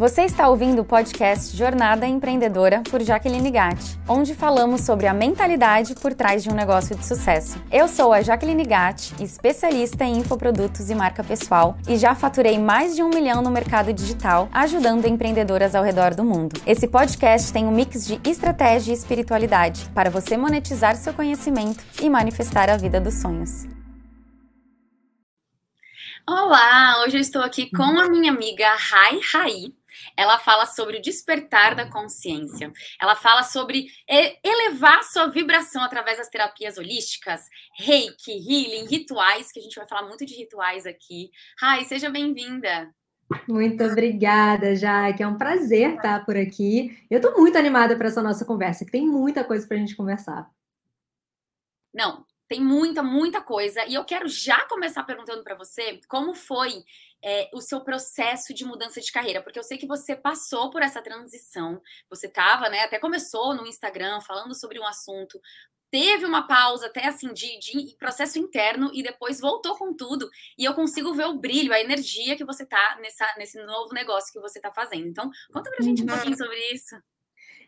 Você está ouvindo o podcast Jornada Empreendedora por Jaqueline Gatti, onde falamos sobre a mentalidade por trás de um negócio de sucesso. Eu sou a Jaqueline Gatti, especialista em infoprodutos e marca pessoal, e já faturei mais de um milhão no mercado digital, ajudando empreendedoras ao redor do mundo. Esse podcast tem um mix de estratégia e espiritualidade para você monetizar seu conhecimento e manifestar a vida dos sonhos. Olá, hoje eu estou aqui com a minha amiga Rai Rai. Ela fala sobre o despertar da consciência. Ela fala sobre elevar sua vibração através das terapias holísticas, reiki, healing, rituais, que a gente vai falar muito de rituais aqui. Rai, seja bem-vinda. Muito obrigada, Jaque. É um prazer estar por aqui. Eu estou muito animada para essa nossa conversa, que tem muita coisa para a gente conversar. Não, tem muita, muita coisa. E eu quero já começar perguntando para você como foi é, o seu processo de mudança de carreira, porque eu sei que você passou por essa transição. Você estava, né? Até começou no Instagram falando sobre um assunto. Teve uma pausa até assim de, de, processo interno e depois voltou com tudo. E eu consigo ver o brilho, a energia que você tá nessa, nesse novo negócio que você tá fazendo. Então, conta pra gente um pouquinho sobre isso.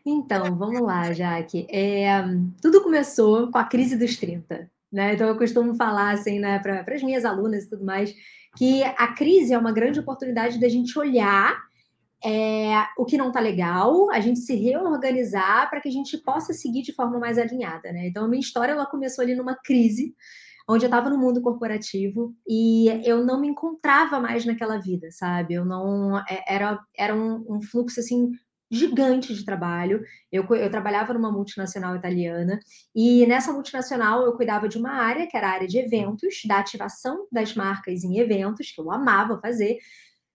Então, vamos lá, Jaque. É, tudo começou com a crise dos 30. Né? Então, eu costumo falar assim, né, para as minhas alunas e tudo mais, que a crise é uma grande oportunidade da gente olhar é, o que não está legal, a gente se reorganizar para que a gente possa seguir de forma mais alinhada. Né? Então, a minha história ela começou ali numa crise, onde eu estava no mundo corporativo e eu não me encontrava mais naquela vida, sabe? Eu não é, era era um, um fluxo assim gigante de trabalho. Eu, eu trabalhava numa multinacional italiana e nessa multinacional eu cuidava de uma área, que era a área de eventos, da ativação das marcas em eventos, que eu amava fazer.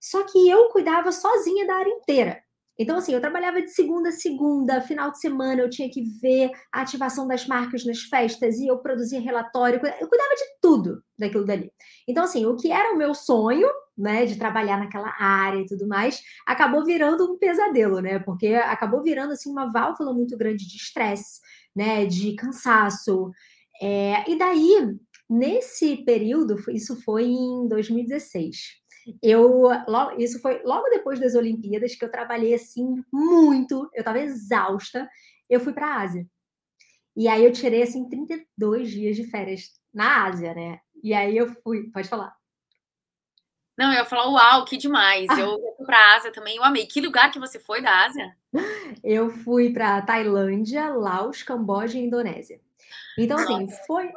Só que eu cuidava sozinha da área inteira. Então, assim, eu trabalhava de segunda a segunda, final de semana eu tinha que ver a ativação das marcas nas festas e eu produzia relatório, eu cuidava de tudo daquilo dali. Então, assim, o que era o meu sonho, né, de trabalhar naquela área e tudo mais, acabou virando um pesadelo, né, porque acabou virando, assim, uma válvula muito grande de estresse, né, de cansaço. É, e daí, nesse período, isso foi em 2016 eu logo, isso foi logo depois das Olimpíadas que eu trabalhei assim muito, eu estava exausta. Eu fui para a Ásia. E aí eu tirei assim 32 dias de férias na Ásia, né? E aí eu fui, pode falar. Não, eu ia falar, uau, que demais. Eu fui para a Ásia também, eu amei. Que lugar que você foi da Ásia? Eu fui para Tailândia, Laos, Camboja e Indonésia. Então, assim, foi.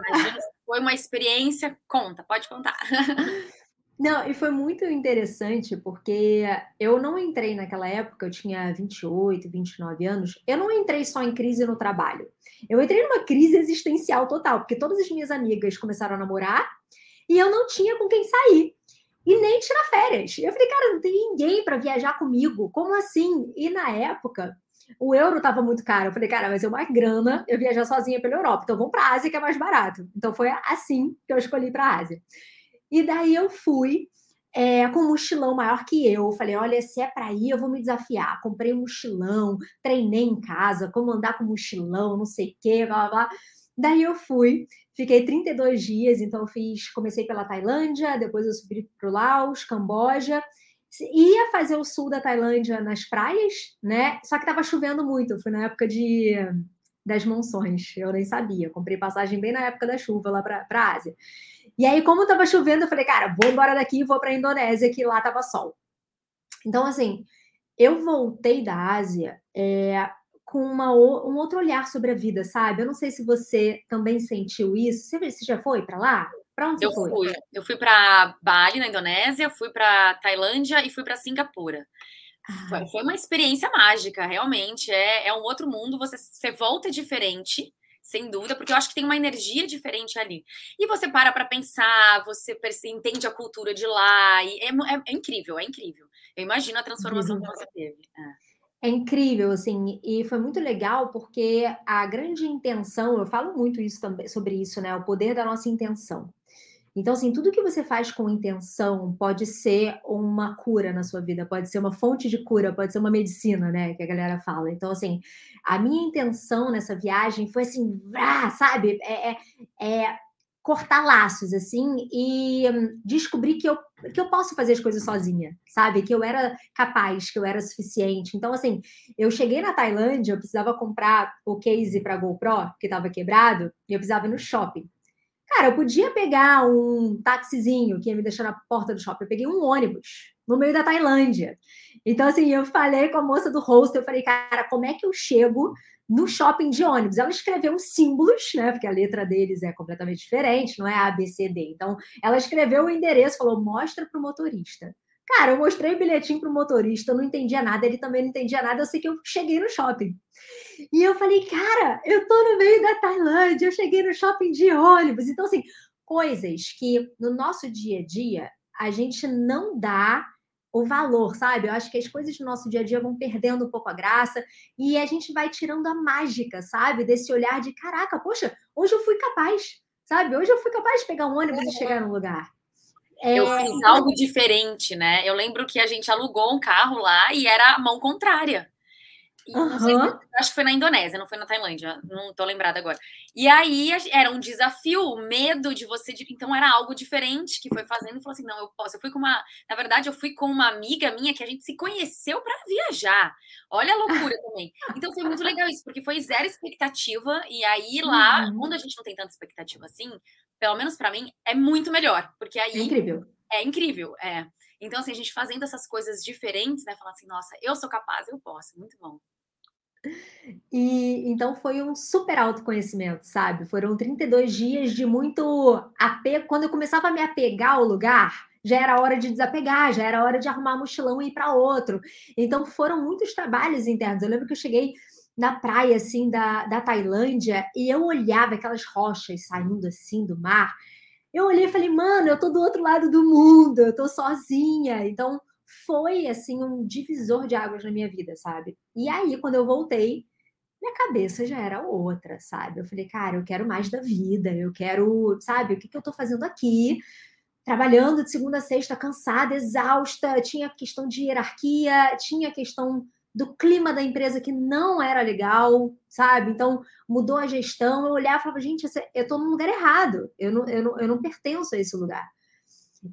Foi uma experiência. Conta, pode contar. Não, e foi muito interessante porque eu não entrei naquela época, eu tinha 28, 29 anos, eu não entrei só em crise no trabalho. Eu entrei numa crise existencial total, porque todas as minhas amigas começaram a namorar e eu não tinha com quem sair. E nem tirar férias. Eu falei, cara, não tem ninguém para viajar comigo. Como assim? E na época, o euro estava muito caro. Eu falei, cara, vai ser uma grana eu viajar sozinha pela Europa. Então vamos para a Ásia, que é mais barato. Então foi assim que eu escolhi para a Ásia. E daí eu fui é, com um mochilão maior que eu. Falei, olha, se é para ir, eu vou me desafiar. Comprei um mochilão, treinei em casa, como andar com mochilão, não sei o quê, blá, blá, blá. Daí eu fui, fiquei 32 dias, então fiz, comecei pela Tailândia, depois eu subi para o Laos, Camboja, ia fazer o sul da Tailândia nas praias, né? Só que estava chovendo muito, foi na época de das monções, eu nem sabia. Comprei passagem bem na época da chuva lá para a Ásia. E aí, como estava chovendo, eu falei, cara, vou embora daqui e vou para a Indonésia, que lá tava sol. Então, assim, eu voltei da Ásia é, com uma, um outro olhar sobre a vida, sabe? Eu não sei se você também sentiu isso. Você, já foi para lá? Para onde eu você foi? Fui. Eu fui para Bali, na Indonésia, fui para Tailândia e fui para Singapura. Foi, foi, uma experiência mágica, realmente. É, é um outro mundo, você, você volta diferente sem dúvida, porque eu acho que tem uma energia diferente ali. E você para para pensar, você entende a cultura de lá, e é, é, é, incrível, é incrível. Eu imagino a transformação uhum. que você teve. É. é. incrível, assim, e foi muito legal porque a grande intenção, eu falo muito isso também sobre isso, né? O poder da nossa intenção. Então, assim, tudo que você faz com intenção pode ser uma cura na sua vida, pode ser uma fonte de cura, pode ser uma medicina, né? Que a galera fala. Então, assim, a minha intenção nessa viagem foi assim, sabe? É, é, é cortar laços, assim, e hum, descobrir que eu que eu posso fazer as coisas sozinha, sabe? Que eu era capaz, que eu era suficiente. Então, assim, eu cheguei na Tailândia, eu precisava comprar o case para GoPro, que estava quebrado, e eu precisava ir no shopping. Cara, eu podia pegar um taxizinho que ia me deixar na porta do shopping. Eu peguei um ônibus no meio da Tailândia. Então, assim, eu falei com a moça do hostel, eu falei, cara, como é que eu chego no shopping de ônibus. Ela escreveu uns símbolos, né? Porque a letra deles é completamente diferente, não é A, B, C, D. Então, ela escreveu o endereço, falou: mostra para o motorista. Cara, eu mostrei o bilhetinho para o motorista, eu não entendia nada, ele também não entendia nada, eu sei que eu cheguei no shopping. E eu falei, cara, eu tô no meio da Tailândia, eu cheguei no shopping de ônibus. Então, assim, coisas que no nosso dia a dia a gente não dá o valor, sabe? Eu acho que as coisas do nosso dia a dia vão perdendo um pouco a graça e a gente vai tirando a mágica, sabe? Desse olhar de caraca, poxa, hoje eu fui capaz, sabe? Hoje eu fui capaz de pegar um ônibus e chegar no lugar. É... Eu fiz algo diferente, né? Eu lembro que a gente alugou um carro lá e era a mão contrária. Uhum. acho que foi na Indonésia, não foi na Tailândia, não tô lembrada agora. E aí era um desafio, o medo de você. Então era algo diferente que foi fazendo e falou assim: não, eu posso. Eu fui com uma. Na verdade, eu fui com uma amiga minha que a gente se conheceu para viajar. Olha a loucura também. Então foi muito legal isso, porque foi zero expectativa. E aí lá, uhum. quando a gente não tem tanta expectativa assim, pelo menos para mim, é muito melhor. Porque aí. É incrível. É incrível, é. Então, assim, a gente fazendo essas coisas diferentes, né? Falar assim, nossa, eu sou capaz, eu posso, muito bom. E então foi um super autoconhecimento, sabe? Foram 32 dias de muito apego. Quando eu começava a me apegar ao lugar, já era hora de desapegar, já era hora de arrumar mochilão e ir para outro. Então foram muitos trabalhos internos. Eu lembro que eu cheguei na praia assim da, da Tailândia e eu olhava aquelas rochas saindo assim do mar. Eu olhei e falei, mano, eu tô do outro lado do mundo, eu tô sozinha. Então foi assim um divisor de águas na minha vida, sabe? E aí, quando eu voltei, minha cabeça já era outra, sabe? Eu falei, cara, eu quero mais da vida, eu quero, sabe, o que, que eu tô fazendo aqui? Trabalhando de segunda a sexta, cansada, exausta, tinha questão de hierarquia, tinha questão do clima da empresa que não era legal, sabe? Então, mudou a gestão, eu olhava e falava, gente, eu tô num lugar errado, eu não, eu não, eu não pertenço a esse lugar.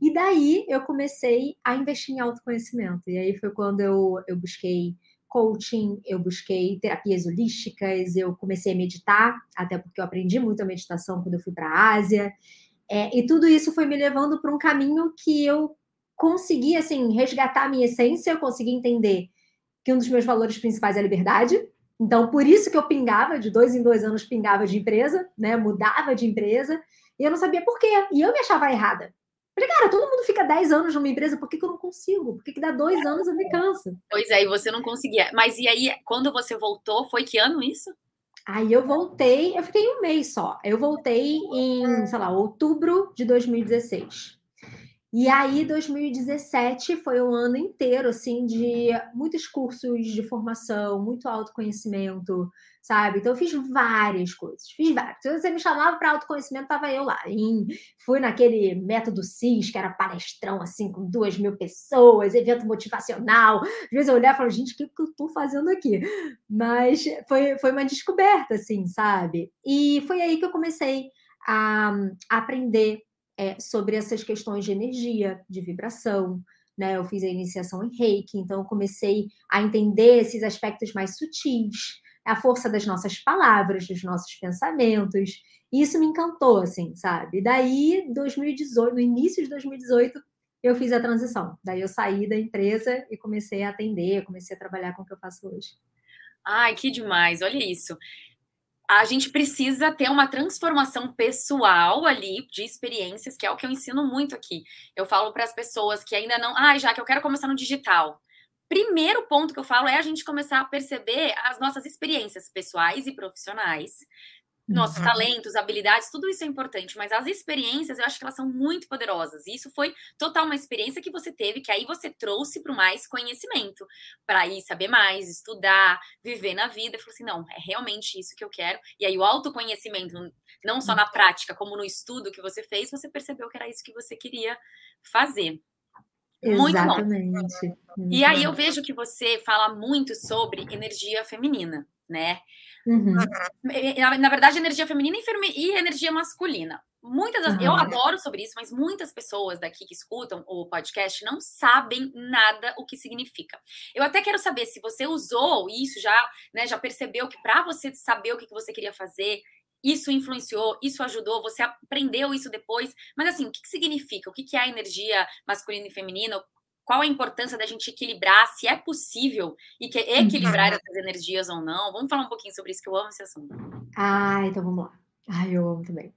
E daí eu comecei a investir em autoconhecimento. E aí foi quando eu, eu busquei coaching, eu busquei terapias holísticas, eu comecei a meditar, até porque eu aprendi muito a meditação quando eu fui para a Ásia. É, e tudo isso foi me levando para um caminho que eu consegui, assim, resgatar a minha essência, eu consegui entender que um dos meus valores principais é a liberdade. Então, por isso que eu pingava, de dois em dois anos, pingava de empresa, né? Mudava de empresa, e eu não sabia por quê. E eu me achava errada. Falei, cara, todo mundo fica 10 anos numa empresa, por que, que eu não consigo? Por que, que dá dois anos eu me canso? Pois é, e você não conseguia. Mas e aí, quando você voltou, foi que ano isso? Aí eu voltei, eu fiquei um mês só. Eu voltei em, sei lá, outubro de 2016. E aí, 2017 foi um ano inteiro, assim, de muitos cursos de formação, muito autoconhecimento, sabe? Então, eu fiz várias coisas, fiz várias. Se você me chamava para autoconhecimento, tava eu lá. E fui naquele método CIS, que era palestrão, assim, com duas mil pessoas, evento motivacional. Às vezes eu olhava e falava, gente, o que, que eu tô fazendo aqui? Mas foi, foi uma descoberta, assim, sabe? E foi aí que eu comecei a, a aprender é, sobre essas questões de energia, de vibração. Né? Eu fiz a iniciação em reiki, então eu comecei a entender esses aspectos mais sutis, a força das nossas palavras, dos nossos pensamentos. E isso me encantou, assim, sabe? Daí, 2018, no início de 2018, eu fiz a transição. Daí eu saí da empresa e comecei a atender, comecei a trabalhar com o que eu faço hoje. Ai, que demais, olha isso a gente precisa ter uma transformação pessoal ali de experiências, que é o que eu ensino muito aqui. Eu falo para as pessoas que ainda não, ah, já que eu quero começar no digital. Primeiro ponto que eu falo é a gente começar a perceber as nossas experiências pessoais e profissionais, nossos uhum. talentos, habilidades, tudo isso é importante, mas as experiências eu acho que elas são muito poderosas. E isso foi total uma experiência que você teve, que aí você trouxe para mais conhecimento, para ir saber mais, estudar, viver na vida. Falei assim: não, é realmente isso que eu quero. E aí o autoconhecimento, não só na uhum. prática, como no estudo que você fez, você percebeu que era isso que você queria fazer. Muito Exatamente. bom. E aí eu vejo que você fala muito sobre energia feminina, né? Uhum. Na, na, verdade, energia feminina e energia masculina. Muitas das, eu adoro sobre isso, mas muitas pessoas daqui que escutam o podcast não sabem nada o que significa. Eu até quero saber se você usou isso já, né, já percebeu que para você saber o que você queria fazer, isso influenciou, isso ajudou, você aprendeu isso depois. Mas assim, o que, que significa? O que, que é a energia masculina e feminina? Qual a importância da gente equilibrar? Se é possível e que equilibrar uhum. essas energias ou não? Vamos falar um pouquinho sobre isso, que eu amo esse assunto. Ah, então vamos lá. Ai, eu amo também.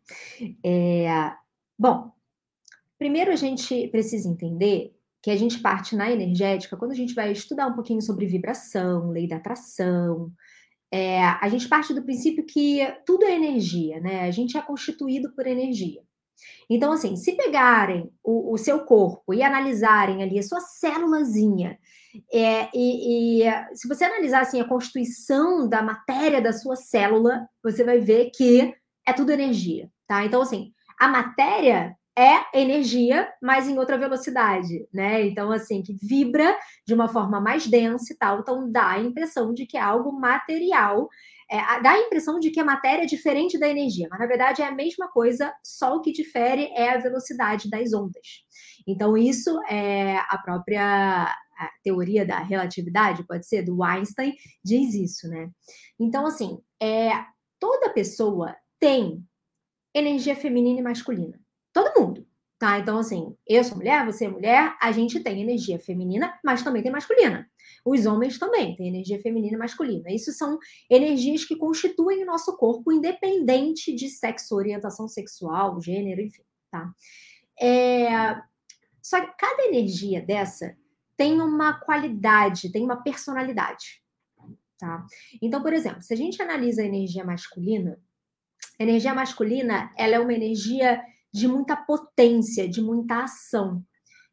É, bom, primeiro a gente precisa entender que a gente parte na energética, quando a gente vai estudar um pouquinho sobre vibração, lei da atração, é, a gente parte do princípio que tudo é energia, né? A gente é constituído por energia. Então, assim, se pegarem o, o seu corpo e analisarem ali a sua célulazinha, é, e, e, se você analisar assim, a constituição da matéria da sua célula, você vai ver que é tudo energia, tá? Então, assim, a matéria é energia, mas em outra velocidade, né? Então, assim, que vibra de uma forma mais densa e tal. Então, dá a impressão de que é algo material. É, dá a impressão de que a matéria é diferente da energia, mas na verdade é a mesma coisa, só o que difere é a velocidade das ondas. Então, isso é a própria a teoria da relatividade, pode ser, do Einstein, diz isso, né? Então, assim, é, toda pessoa tem energia feminina e masculina. Todo mundo, tá? Então, assim, eu sou mulher, você é mulher, a gente tem energia feminina, mas também tem masculina. Os homens também têm energia feminina e masculina. Isso são energias que constituem o nosso corpo, independente de sexo, orientação sexual, gênero, enfim, tá? É... Só que cada energia dessa tem uma qualidade, tem uma personalidade, tá? Então, por exemplo, se a gente analisa a energia masculina, a energia masculina, ela é uma energia de muita potência, de muita ação,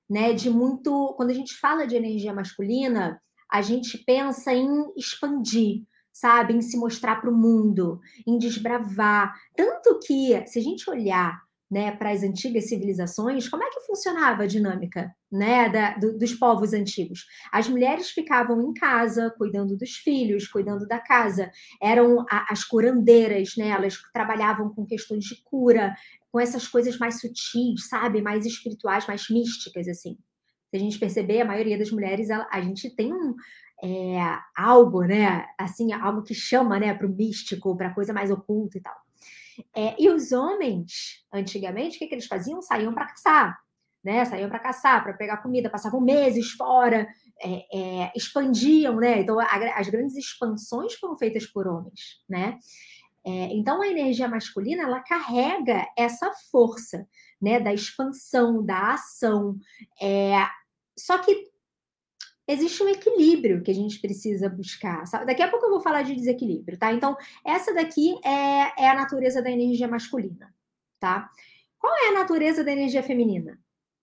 né? De muito, quando a gente fala de energia masculina, a gente pensa em expandir, sabe, em se mostrar para o mundo, em desbravar, tanto que se a gente olhar né, para as antigas civilizações, como é que funcionava a dinâmica né, da, do, dos povos antigos? As mulheres ficavam em casa, cuidando dos filhos, cuidando da casa, eram a, as curandeiras, né, elas trabalhavam com questões de cura, com essas coisas mais sutis, sabe, mais espirituais, mais místicas, assim. Se a gente perceber, a maioria das mulheres, a, a gente tem um, é, algo, né, assim, algo que chama, né, para o místico, para coisa mais oculta e tal. É, e os homens, antigamente, o que, que eles faziam? Saíam para caçar, né? Saíam para caçar, para pegar comida, passavam meses fora, é, é, expandiam, né? Então, a, as grandes expansões foram feitas por homens, né? É, então, a energia masculina, ela carrega essa força, né? Da expansão, da ação. É, só que existe um equilíbrio que a gente precisa buscar. Sabe? Daqui a pouco eu vou falar de desequilíbrio, tá? Então, essa daqui é, é a natureza da energia masculina, tá? Qual é a natureza da energia feminina?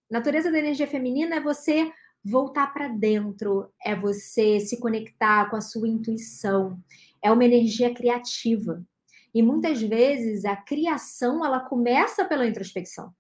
Natureza da energia feminina é você voltar para dentro, é você se conectar com a sua intuição, é uma energia criativa. E muitas vezes a criação ela começa pela introspecção,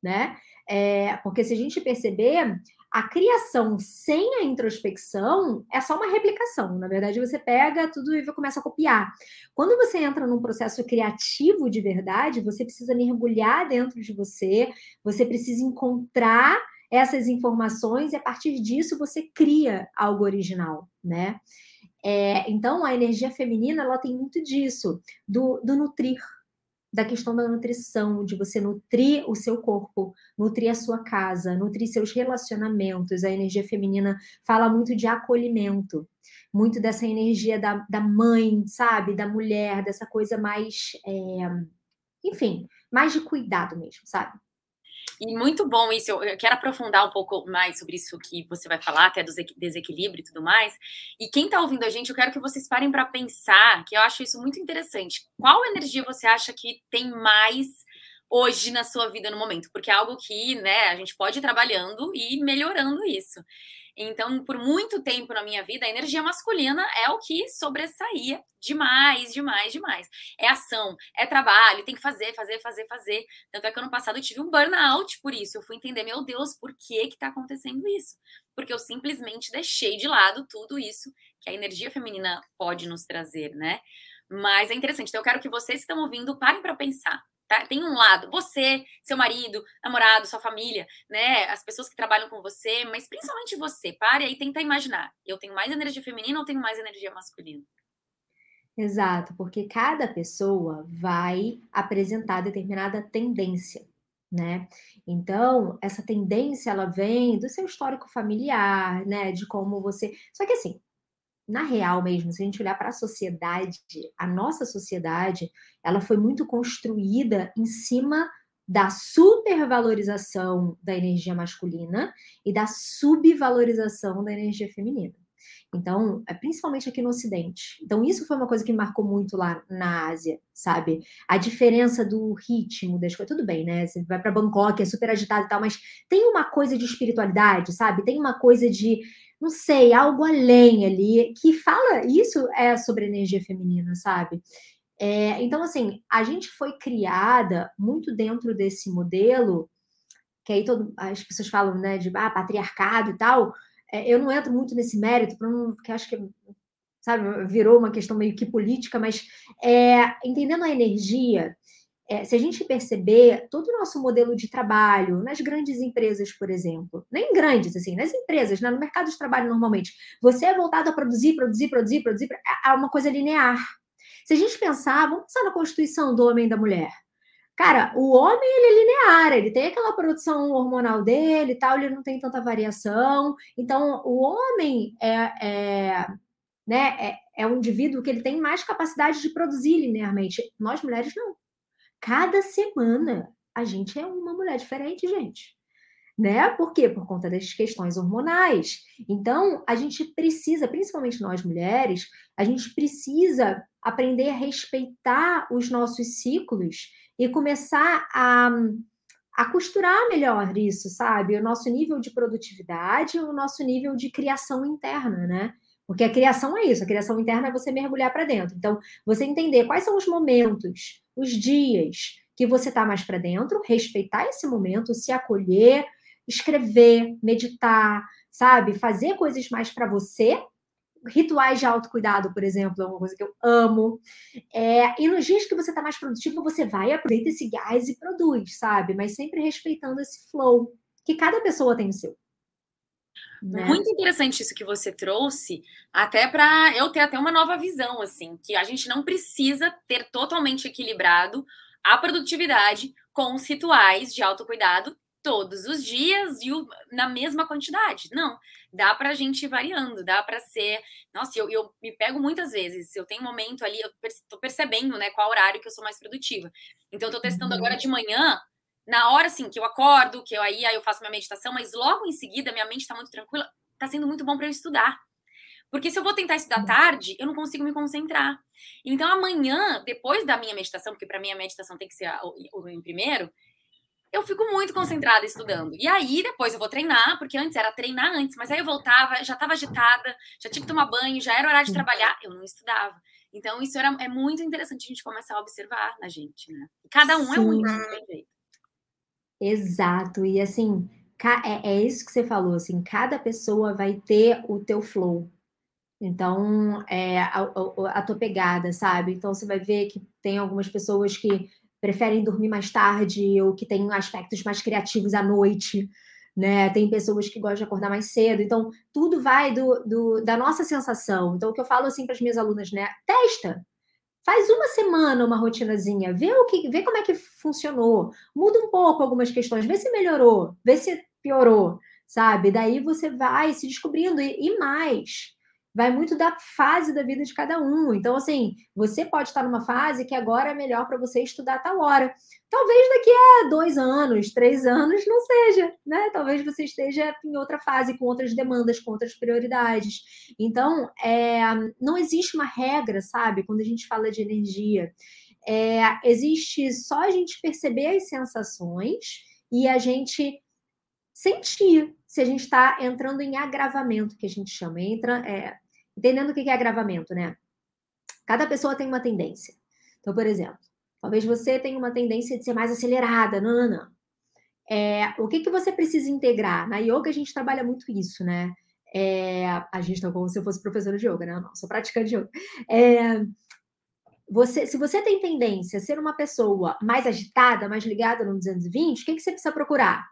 né? É, porque se a gente perceber, a criação sem a introspecção é só uma replicação. Na verdade, você pega tudo e começa a copiar. Quando você entra num processo criativo de verdade, você precisa mergulhar dentro de você, você precisa encontrar essas informações e a partir disso você cria algo original, né? É, então, a energia feminina ela tem muito disso, do, do nutrir, da questão da nutrição, de você nutrir o seu corpo, nutrir a sua casa, nutrir seus relacionamentos. A energia feminina fala muito de acolhimento, muito dessa energia da, da mãe, sabe? Da mulher, dessa coisa mais. É... enfim, mais de cuidado mesmo, sabe? E muito bom isso. Eu quero aprofundar um pouco mais sobre isso que você vai falar, até do desequilíbrio e tudo mais. E quem está ouvindo a gente, eu quero que vocês parem para pensar, que eu acho isso muito interessante. Qual energia você acha que tem mais hoje na sua vida no momento? Porque é algo que, né, a gente pode ir trabalhando e melhorando isso. Então, por muito tempo na minha vida, a energia masculina é o que sobressaía demais, demais, demais. É ação, é trabalho, tem que fazer, fazer, fazer, fazer. Tanto é que ano passado eu tive um burnout por isso. Eu fui entender, meu Deus, por que que tá acontecendo isso? Porque eu simplesmente deixei de lado tudo isso que a energia feminina pode nos trazer, né? Mas é interessante. Então, eu quero que vocês que estão ouvindo parem para pensar. Tá? Tem um lado, você, seu marido, namorado, sua família, né? As pessoas que trabalham com você, mas principalmente você. Pare aí e tenta imaginar. Eu tenho mais energia feminina ou tenho mais energia masculina? Exato, porque cada pessoa vai apresentar determinada tendência, né? Então, essa tendência ela vem do seu histórico familiar, né? De como você. Só que assim, na real mesmo, se a gente olhar para a sociedade, a nossa sociedade, ela foi muito construída em cima da supervalorização da energia masculina e da subvalorização da energia feminina. Então, é principalmente aqui no Ocidente. Então, isso foi uma coisa que marcou muito lá na Ásia, sabe? A diferença do ritmo das coisas. Tudo bem, né? Você vai para Bangkok, é super agitado e tal, mas tem uma coisa de espiritualidade, sabe? Tem uma coisa de não sei, algo além ali, que fala, isso é sobre energia feminina, sabe? É, então, assim, a gente foi criada muito dentro desse modelo, que aí todo, as pessoas falam, né, de ah, patriarcado e tal. É, eu não entro muito nesse mérito, porque acho que, sabe, virou uma questão meio que política, mas é, entendendo a energia, é, se a gente perceber todo o nosso modelo de trabalho nas grandes empresas, por exemplo, nem grandes, assim, nas empresas, né, no mercado de trabalho normalmente, você é voltado a produzir, produzir, produzir, produzir, é, é uma coisa linear. Se a gente pensar, vamos pensar na constituição do homem e da mulher. Cara, o homem ele é linear, ele tem aquela produção hormonal dele e tal, ele não tem tanta variação. Então, o homem é, é né, é, é um indivíduo que ele tem mais capacidade de produzir linearmente. Nós mulheres não. Cada semana a gente é uma mulher diferente, gente. Né? Por quê? Por conta das questões hormonais. Então, a gente precisa, principalmente nós mulheres, a gente precisa aprender a respeitar os nossos ciclos e começar a, a costurar melhor isso, sabe? O nosso nível de produtividade, o nosso nível de criação interna, né? Porque a criação é isso, a criação interna é você mergulhar para dentro. Então, você entender quais são os momentos os dias que você está mais para dentro, respeitar esse momento, se acolher, escrever, meditar, sabe? Fazer coisas mais para você. Rituais de autocuidado, por exemplo, é uma coisa que eu amo. É, e nos dias que você está mais produtivo, você vai, aproveita esse gás e produz, sabe? Mas sempre respeitando esse flow, que cada pessoa tem o seu. Né? Muito interessante isso que você trouxe, até para eu ter até uma nova visão, assim, que a gente não precisa ter totalmente equilibrado a produtividade com os rituais de autocuidado todos os dias e o, na mesma quantidade. Não, dá para a gente ir variando, dá para ser. Nossa, eu, eu me pego muitas vezes. Eu tenho um momento ali, eu estou percebendo, né, qual horário que eu sou mais produtiva. Então, eu estou testando uhum. agora de manhã na hora assim que eu acordo, que eu aí, aí eu faço minha meditação, mas logo em seguida minha mente está muito tranquila, está sendo muito bom para eu estudar. Porque se eu vou tentar estudar uhum. tarde, eu não consigo me concentrar. Então amanhã, depois da minha meditação, porque para mim a meditação tem que ser o em primeiro, eu fico muito concentrada estudando. E aí depois eu vou treinar, porque antes era treinar antes, mas aí eu voltava, já estava agitada, já tinha que tomar banho, já era horário de trabalhar, eu não estudava. Então isso era, é muito interessante a gente começar a observar na gente, né? Cada um Sim. é único, não tem jeito. Exato. E assim, é, é isso que você falou, assim, cada pessoa vai ter o teu flow. Então, é a, a, a tua pegada, sabe? Então, você vai ver que tem algumas pessoas que preferem dormir mais tarde ou que têm aspectos mais criativos à noite, né? Tem pessoas que gostam de acordar mais cedo. Então, tudo vai do, do da nossa sensação. Então, o que eu falo assim para as minhas alunas, né? Testa. Faz uma semana uma rotinazinha, vê o que, vê como é que funcionou, muda um pouco algumas questões, vê se melhorou, vê se piorou, sabe? Daí você vai se descobrindo e, e mais vai muito da fase da vida de cada um. Então, assim, você pode estar numa fase que agora é melhor para você estudar a tal hora. Talvez daqui a dois anos, três anos, não seja, né? Talvez você esteja em outra fase, com outras demandas, com outras prioridades. Então, é, não existe uma regra, sabe? Quando a gente fala de energia. É, existe só a gente perceber as sensações e a gente sentir se a gente está entrando em agravamento, que a gente chama. Entra, é, Entendendo o que é agravamento, né? Cada pessoa tem uma tendência. Então, por exemplo, talvez você tenha uma tendência de ser mais acelerada. Não, não, não. É, o que, que você precisa integrar? Na yoga a gente trabalha muito isso, né? É, a gente está como se eu fosse professora de yoga, né? Não, sou praticante de yoga. É, você, se você tem tendência a ser uma pessoa mais agitada, mais ligada no 220, o que, que você precisa procurar?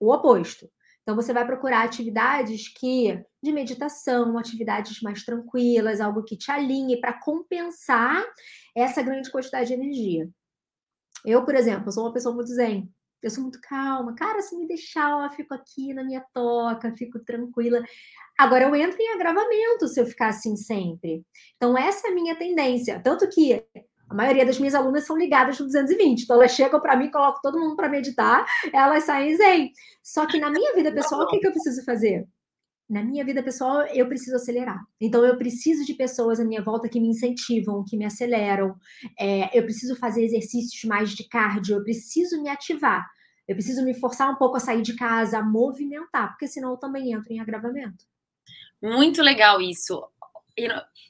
O oposto. Então, você vai procurar atividades que de meditação, atividades mais tranquilas, algo que te alinhe para compensar essa grande quantidade de energia. Eu, por exemplo, sou uma pessoa muito zen. Eu sou muito calma. Cara, se me deixar, eu fico aqui na minha toca, fico tranquila. Agora eu entro em agravamento se eu ficar assim sempre. Então, essa é a minha tendência. Tanto que a maioria das minhas alunas são ligadas no 220. Então, elas chegam para mim, colocam todo mundo para meditar, elas saem zen. Só que na minha vida pessoal, o que, que eu preciso fazer? Na minha vida pessoal, eu preciso acelerar. Então, eu preciso de pessoas à minha volta que me incentivam, que me aceleram. É, eu preciso fazer exercícios mais de cardio, eu preciso me ativar. Eu preciso me forçar um pouco a sair de casa, a movimentar, porque senão eu também entro em agravamento. Muito legal isso.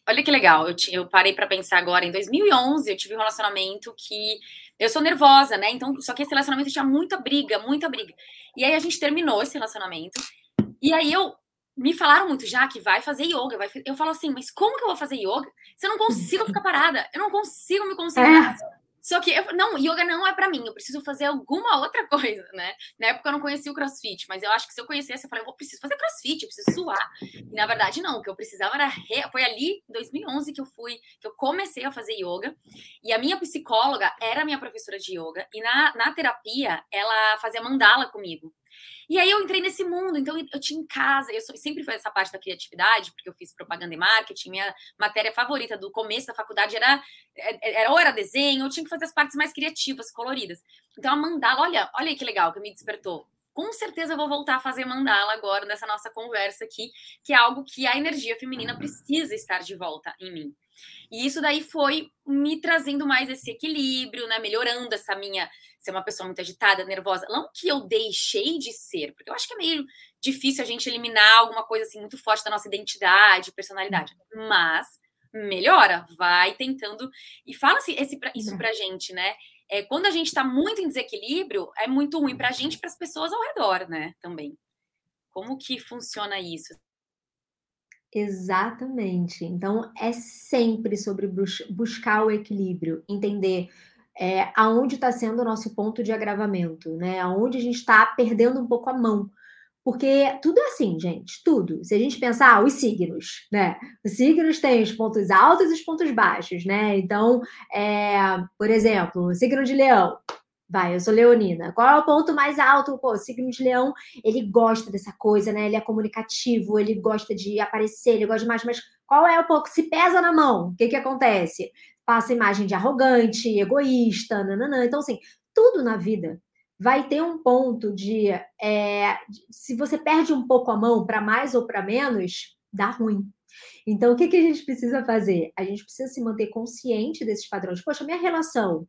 Olha que legal, eu, eu parei para pensar agora. Em 2011, eu tive um relacionamento que eu sou nervosa, né? Então, só que esse relacionamento tinha muita briga, muita briga. E aí a gente terminou esse relacionamento. E aí eu me falaram muito já que vai fazer yoga. Vai... Eu falo assim, mas como que eu vou fazer yoga se eu não consigo ficar parada? Eu não consigo me concentrar. É. Só que, eu, não, yoga não é para mim, eu preciso fazer alguma outra coisa, né? Na época eu não conhecia o crossfit, mas eu acho que se eu conhecesse, eu falei, eu vou, preciso fazer crossfit, eu preciso suar. E na verdade, não, o que eu precisava era. Re... Foi ali, em 2011, que eu fui, que eu comecei a fazer yoga. E a minha psicóloga era minha professora de yoga, e na, na terapia, ela fazia mandala comigo. E aí eu entrei nesse mundo, então eu tinha em casa, eu sempre fui essa parte da criatividade, porque eu fiz propaganda e marketing, minha matéria favorita do começo da faculdade era, é, era ou era desenho, eu tinha que fazer as partes mais criativas, coloridas. Então a mandala, olha, olha aí que legal que me despertou. Com certeza eu vou voltar a fazer mandala agora nessa nossa conversa aqui, que é algo que a energia feminina precisa estar de volta em mim. E isso daí foi me trazendo mais esse equilíbrio, né? Melhorando essa minha ser uma pessoa muito agitada, nervosa. Não que eu deixei de ser, porque eu acho que é meio difícil a gente eliminar alguma coisa assim muito forte da nossa identidade, personalidade. Mas melhora, vai tentando. E fala assim, esse, isso pra gente, né? É, quando a gente está muito em desequilíbrio, é muito ruim para a gente e para as pessoas ao redor, né? Também. Como que funciona isso? Exatamente. Então, é sempre sobre bus buscar o equilíbrio, entender é, aonde está sendo o nosso ponto de agravamento, né? Aonde a gente está perdendo um pouco a mão. Porque tudo é assim, gente, tudo. Se a gente pensar, ah, os signos, né? Os signos têm os pontos altos e os pontos baixos, né? Então, é, por exemplo, o signo de leão, Vai, eu sou leonina. Qual é o ponto mais alto? Pô, o signo de leão, ele gosta dessa coisa, né? Ele é comunicativo, ele gosta de aparecer, ele gosta de mais, mas qual é o pouco? Se pesa na mão, o que que acontece? Passa imagem de arrogante, egoísta, nananã. Então, assim, tudo na vida vai ter um ponto de, é, se você perde um pouco a mão para mais ou para menos, dá ruim. Então, o que, que a gente precisa fazer? A gente precisa se manter consciente desses padrões. Poxa, minha relação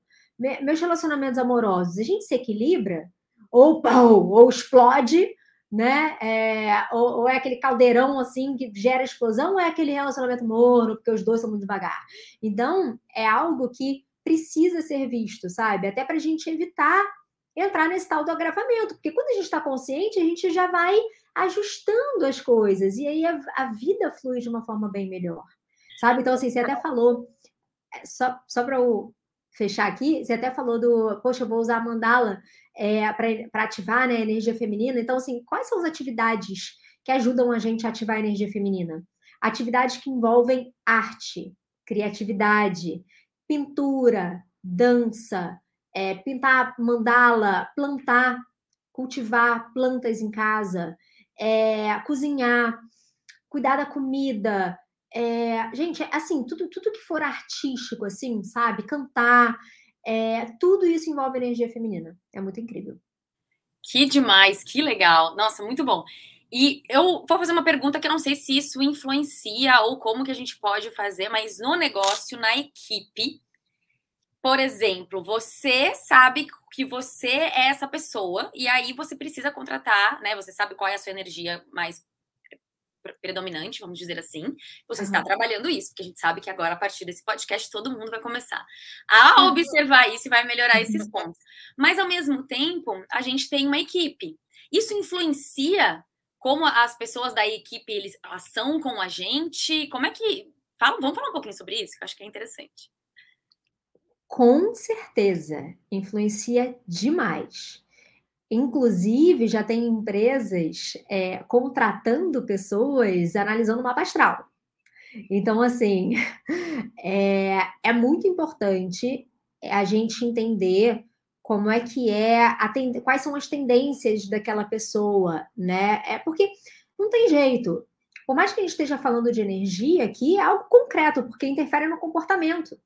meus relacionamentos amorosos, a gente se equilibra? Ou, ou, ou explode, né? É, ou, ou, é aquele caldeirão assim que gera explosão, ou é aquele relacionamento morno, porque os dois são muito devagar. Então, é algo que precisa ser visto, sabe? Até para a gente evitar entrar nesse tal do agravamento, porque quando a gente está consciente, a gente já vai ajustando as coisas, e aí a, a vida flui de uma forma bem melhor, sabe? Então, assim, você até falou, é, só, só para o fechar aqui, você até falou do, poxa, eu vou usar a mandala é, para ativar né, a energia feminina. Então, assim, quais são as atividades que ajudam a gente a ativar a energia feminina? Atividades que envolvem arte, criatividade, pintura, dança, é, pintar mandala, plantar, cultivar plantas em casa, é, cozinhar, cuidar da comida, é, gente, assim, tudo, tudo que for artístico, assim, sabe? Cantar, é, tudo isso envolve energia feminina. É muito incrível. Que demais, que legal. Nossa, muito bom. E eu vou fazer uma pergunta que eu não sei se isso influencia ou como que a gente pode fazer, mas no negócio, na equipe, por exemplo, você sabe que você é essa pessoa e aí você precisa contratar, né? Você sabe qual é a sua energia mais predominante, vamos dizer assim, você uhum. está trabalhando isso, porque a gente sabe que agora, a partir desse podcast, todo mundo vai começar a observar isso e vai melhorar esses uhum. pontos. Mas, ao mesmo tempo, a gente tem uma equipe. Isso influencia como as pessoas da equipe eles ação com a gente? Como é que. Fala, vamos falar um pouquinho sobre isso, que eu acho que é interessante. com certeza influencia demais. Inclusive, já tem empresas é, contratando pessoas analisando mapa astral. Então, assim, é, é muito importante a gente entender como é que é, a quais são as tendências daquela pessoa, né? É porque não tem jeito. Por mais que a gente esteja falando de energia aqui, é algo concreto, porque interfere no comportamento.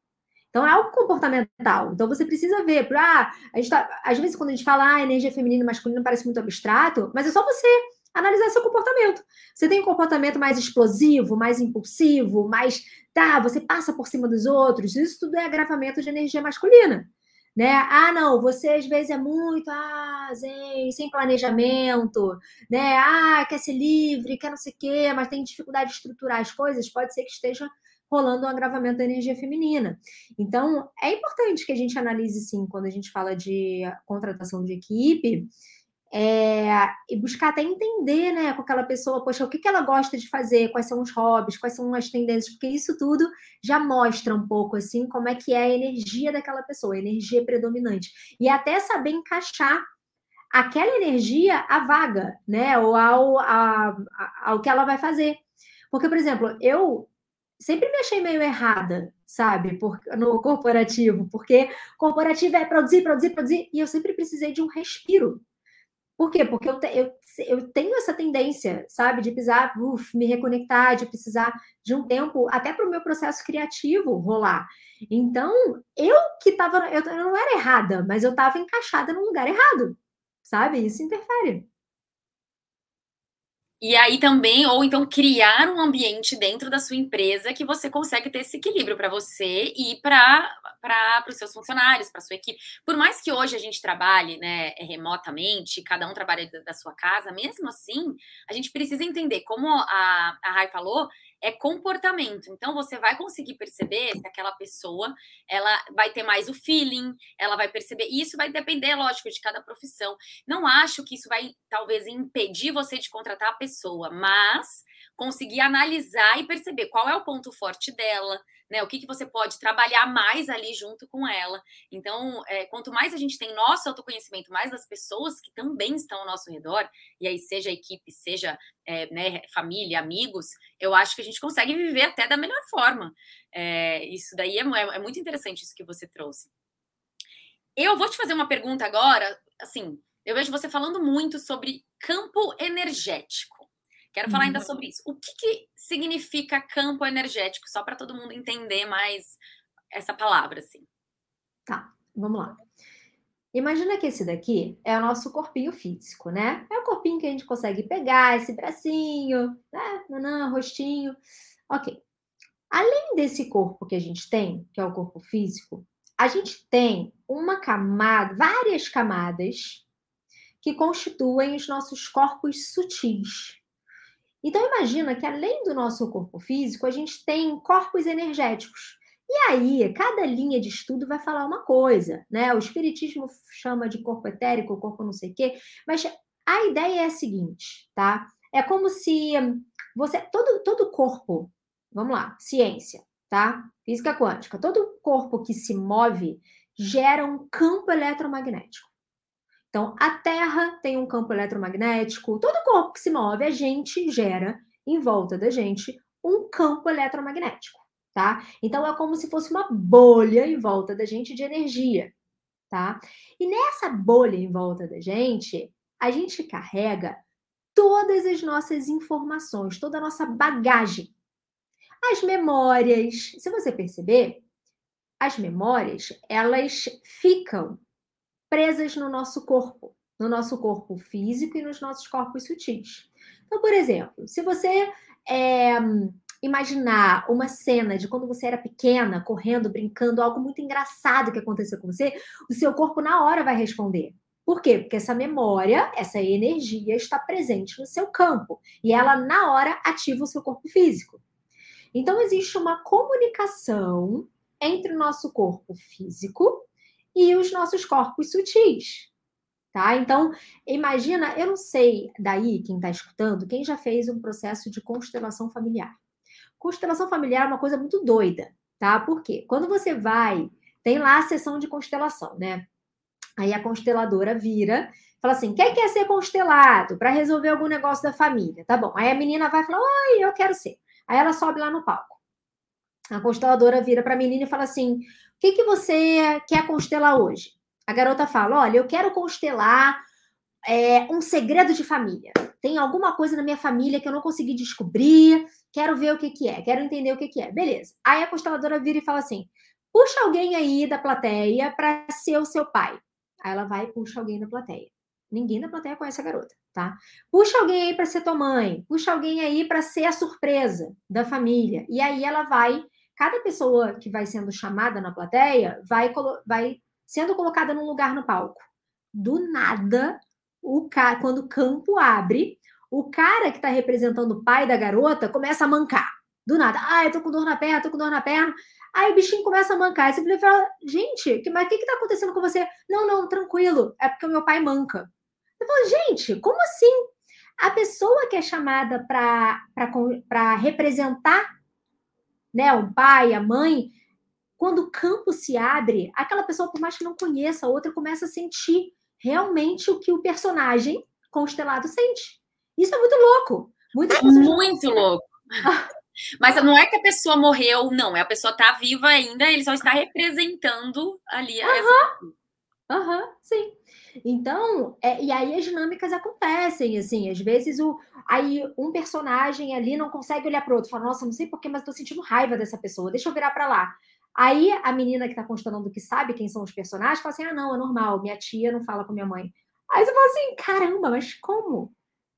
Então, é algo comportamental. Então, você precisa ver. Ah, tá, às vezes, quando a gente fala ah, energia feminina e masculina, parece muito abstrato, mas é só você analisar seu comportamento. Você tem um comportamento mais explosivo, mais impulsivo, mais. Tá, você passa por cima dos outros. Isso tudo é agravamento de energia masculina. Né? Ah, não, você às vezes é muito, ah, zen, sem planejamento, né? Ah, quer ser livre, quer não sei o quê, mas tem dificuldade de estruturar as coisas, pode ser que esteja rolando um agravamento da energia feminina. Então, é importante que a gente analise, sim, quando a gente fala de contratação de equipe, é, e buscar até entender, né, com aquela pessoa, poxa, o que, que ela gosta de fazer, quais são os hobbies, quais são as tendências, porque isso tudo já mostra um pouco, assim, como é que é a energia daquela pessoa, a energia predominante. E até saber encaixar aquela energia à vaga, né, ou ao, a, ao que ela vai fazer. Porque, por exemplo, eu sempre me achei meio errada, sabe, por, no corporativo, porque corporativo é produzir, produzir, produzir, e eu sempre precisei de um respiro. Por quê? Porque eu, te, eu, eu tenho essa tendência, sabe, de precisar uf, me reconectar, de precisar de um tempo, até para o meu processo criativo rolar. Então, eu que estava, eu, eu não era errada, mas eu estava encaixada no lugar errado, sabe? Isso interfere. E aí também, ou então criar um ambiente dentro da sua empresa que você consegue ter esse equilíbrio para você e para os seus funcionários, para sua equipe. Por mais que hoje a gente trabalhe né, remotamente, cada um trabalhe da sua casa, mesmo assim, a gente precisa entender, como a, a Rai falou, é comportamento. Então você vai conseguir perceber se aquela pessoa ela vai ter mais o feeling, ela vai perceber. E isso vai depender, lógico, de cada profissão. Não acho que isso vai talvez impedir você de contratar a pessoa, mas conseguir analisar e perceber qual é o ponto forte dela, né? O que, que você pode trabalhar mais ali junto com ela. Então, é, quanto mais a gente tem nosso autoconhecimento, mais das pessoas que também estão ao nosso redor, e aí seja equipe, seja é, né, família, amigos, eu acho que a gente consegue viver até da melhor forma. É, isso daí é, é, é muito interessante isso que você trouxe. Eu vou te fazer uma pergunta agora, assim, eu vejo você falando muito sobre campo energético. Quero falar ainda uhum. sobre isso. O que, que significa campo energético? Só para todo mundo entender mais essa palavra, assim. Tá, vamos lá. Imagina que esse daqui é o nosso corpinho físico, né? É o corpinho que a gente consegue pegar, esse bracinho, né? Nanã, rostinho. Ok. Além desse corpo que a gente tem, que é o corpo físico, a gente tem uma camada, várias camadas que constituem os nossos corpos sutis. Então imagina que além do nosso corpo físico, a gente tem corpos energéticos. E aí, cada linha de estudo vai falar uma coisa, né? O espiritismo chama de corpo etérico, corpo não sei o quê, mas a ideia é a seguinte, tá? É como se você todo todo corpo, vamos lá, ciência, tá? Física quântica, todo corpo que se move gera um campo eletromagnético. Então, a Terra tem um campo eletromagnético, todo corpo que se move, a gente gera em volta da gente um campo eletromagnético, tá? Então, é como se fosse uma bolha em volta da gente de energia, tá? E nessa bolha em volta da gente, a gente carrega todas as nossas informações, toda a nossa bagagem. As memórias, se você perceber, as memórias, elas ficam presas no nosso corpo, no nosso corpo físico e nos nossos corpos sutis. Então, por exemplo, se você é, imaginar uma cena de quando você era pequena, correndo, brincando, algo muito engraçado que aconteceu com você, o seu corpo na hora vai responder. Por quê? Porque essa memória, essa energia está presente no seu campo e ela na hora ativa o seu corpo físico. Então existe uma comunicação entre o nosso corpo físico e os nossos corpos sutis. Tá? Então, imagina, eu não sei daí quem está escutando, quem já fez um processo de constelação familiar. Constelação familiar é uma coisa muito doida, tá? Por quê? Quando você vai tem lá a sessão de constelação, né? Aí a consteladora vira, fala assim: quem quer ser constelado para resolver algum negócio da família? Tá bom. Aí a menina vai falar: oi, eu quero ser. Aí ela sobe lá no palco. A consteladora vira para a menina e fala assim: que, que você quer constelar hoje? A garota fala: olha, eu quero constelar é, um segredo de família. Tem alguma coisa na minha família que eu não consegui descobrir, quero ver o que, que é, quero entender o que, que é. Beleza. Aí a consteladora vira e fala assim: puxa alguém aí da plateia para ser o seu pai. Aí ela vai e puxa alguém da plateia. Ninguém da plateia conhece a garota, tá? Puxa alguém aí para ser tua mãe, puxa alguém aí para ser a surpresa da família. E aí ela vai, cada pessoa que vai sendo chamada na plateia vai, vai sendo colocada num lugar no palco. Do nada, o cara, quando o campo abre, o cara que está representando o pai da garota começa a mancar. Do nada. Ah, eu tô com dor na perna, tô com dor na perna. Aí o bichinho começa a mancar. Aí você fala, gente, mas o que que tá acontecendo com você? Não, não, tranquilo. É porque o meu pai manca. Eu falo, gente, como assim? A pessoa que é chamada para representar né, o pai, a mãe, quando o campo se abre, aquela pessoa, por mais que não conheça a outra, começa a sentir realmente o que o personagem constelado sente. Isso é muito louco. Muitas pessoas muito louco. Mas não é que a pessoa morreu, não. É a pessoa está viva ainda, ele só está representando ali. Aham, uhum. Aham, uhum, sim. Então, é, e aí as dinâmicas acontecem, assim, às vezes o, aí um personagem ali não consegue olhar para outro, fala, nossa, não sei porquê, mas estou sentindo raiva dessa pessoa, deixa eu virar para lá. Aí a menina que está constelando que sabe quem são os personagens fala assim: ah, não, é normal, minha tia não fala com minha mãe. Aí você fala assim: caramba, mas como?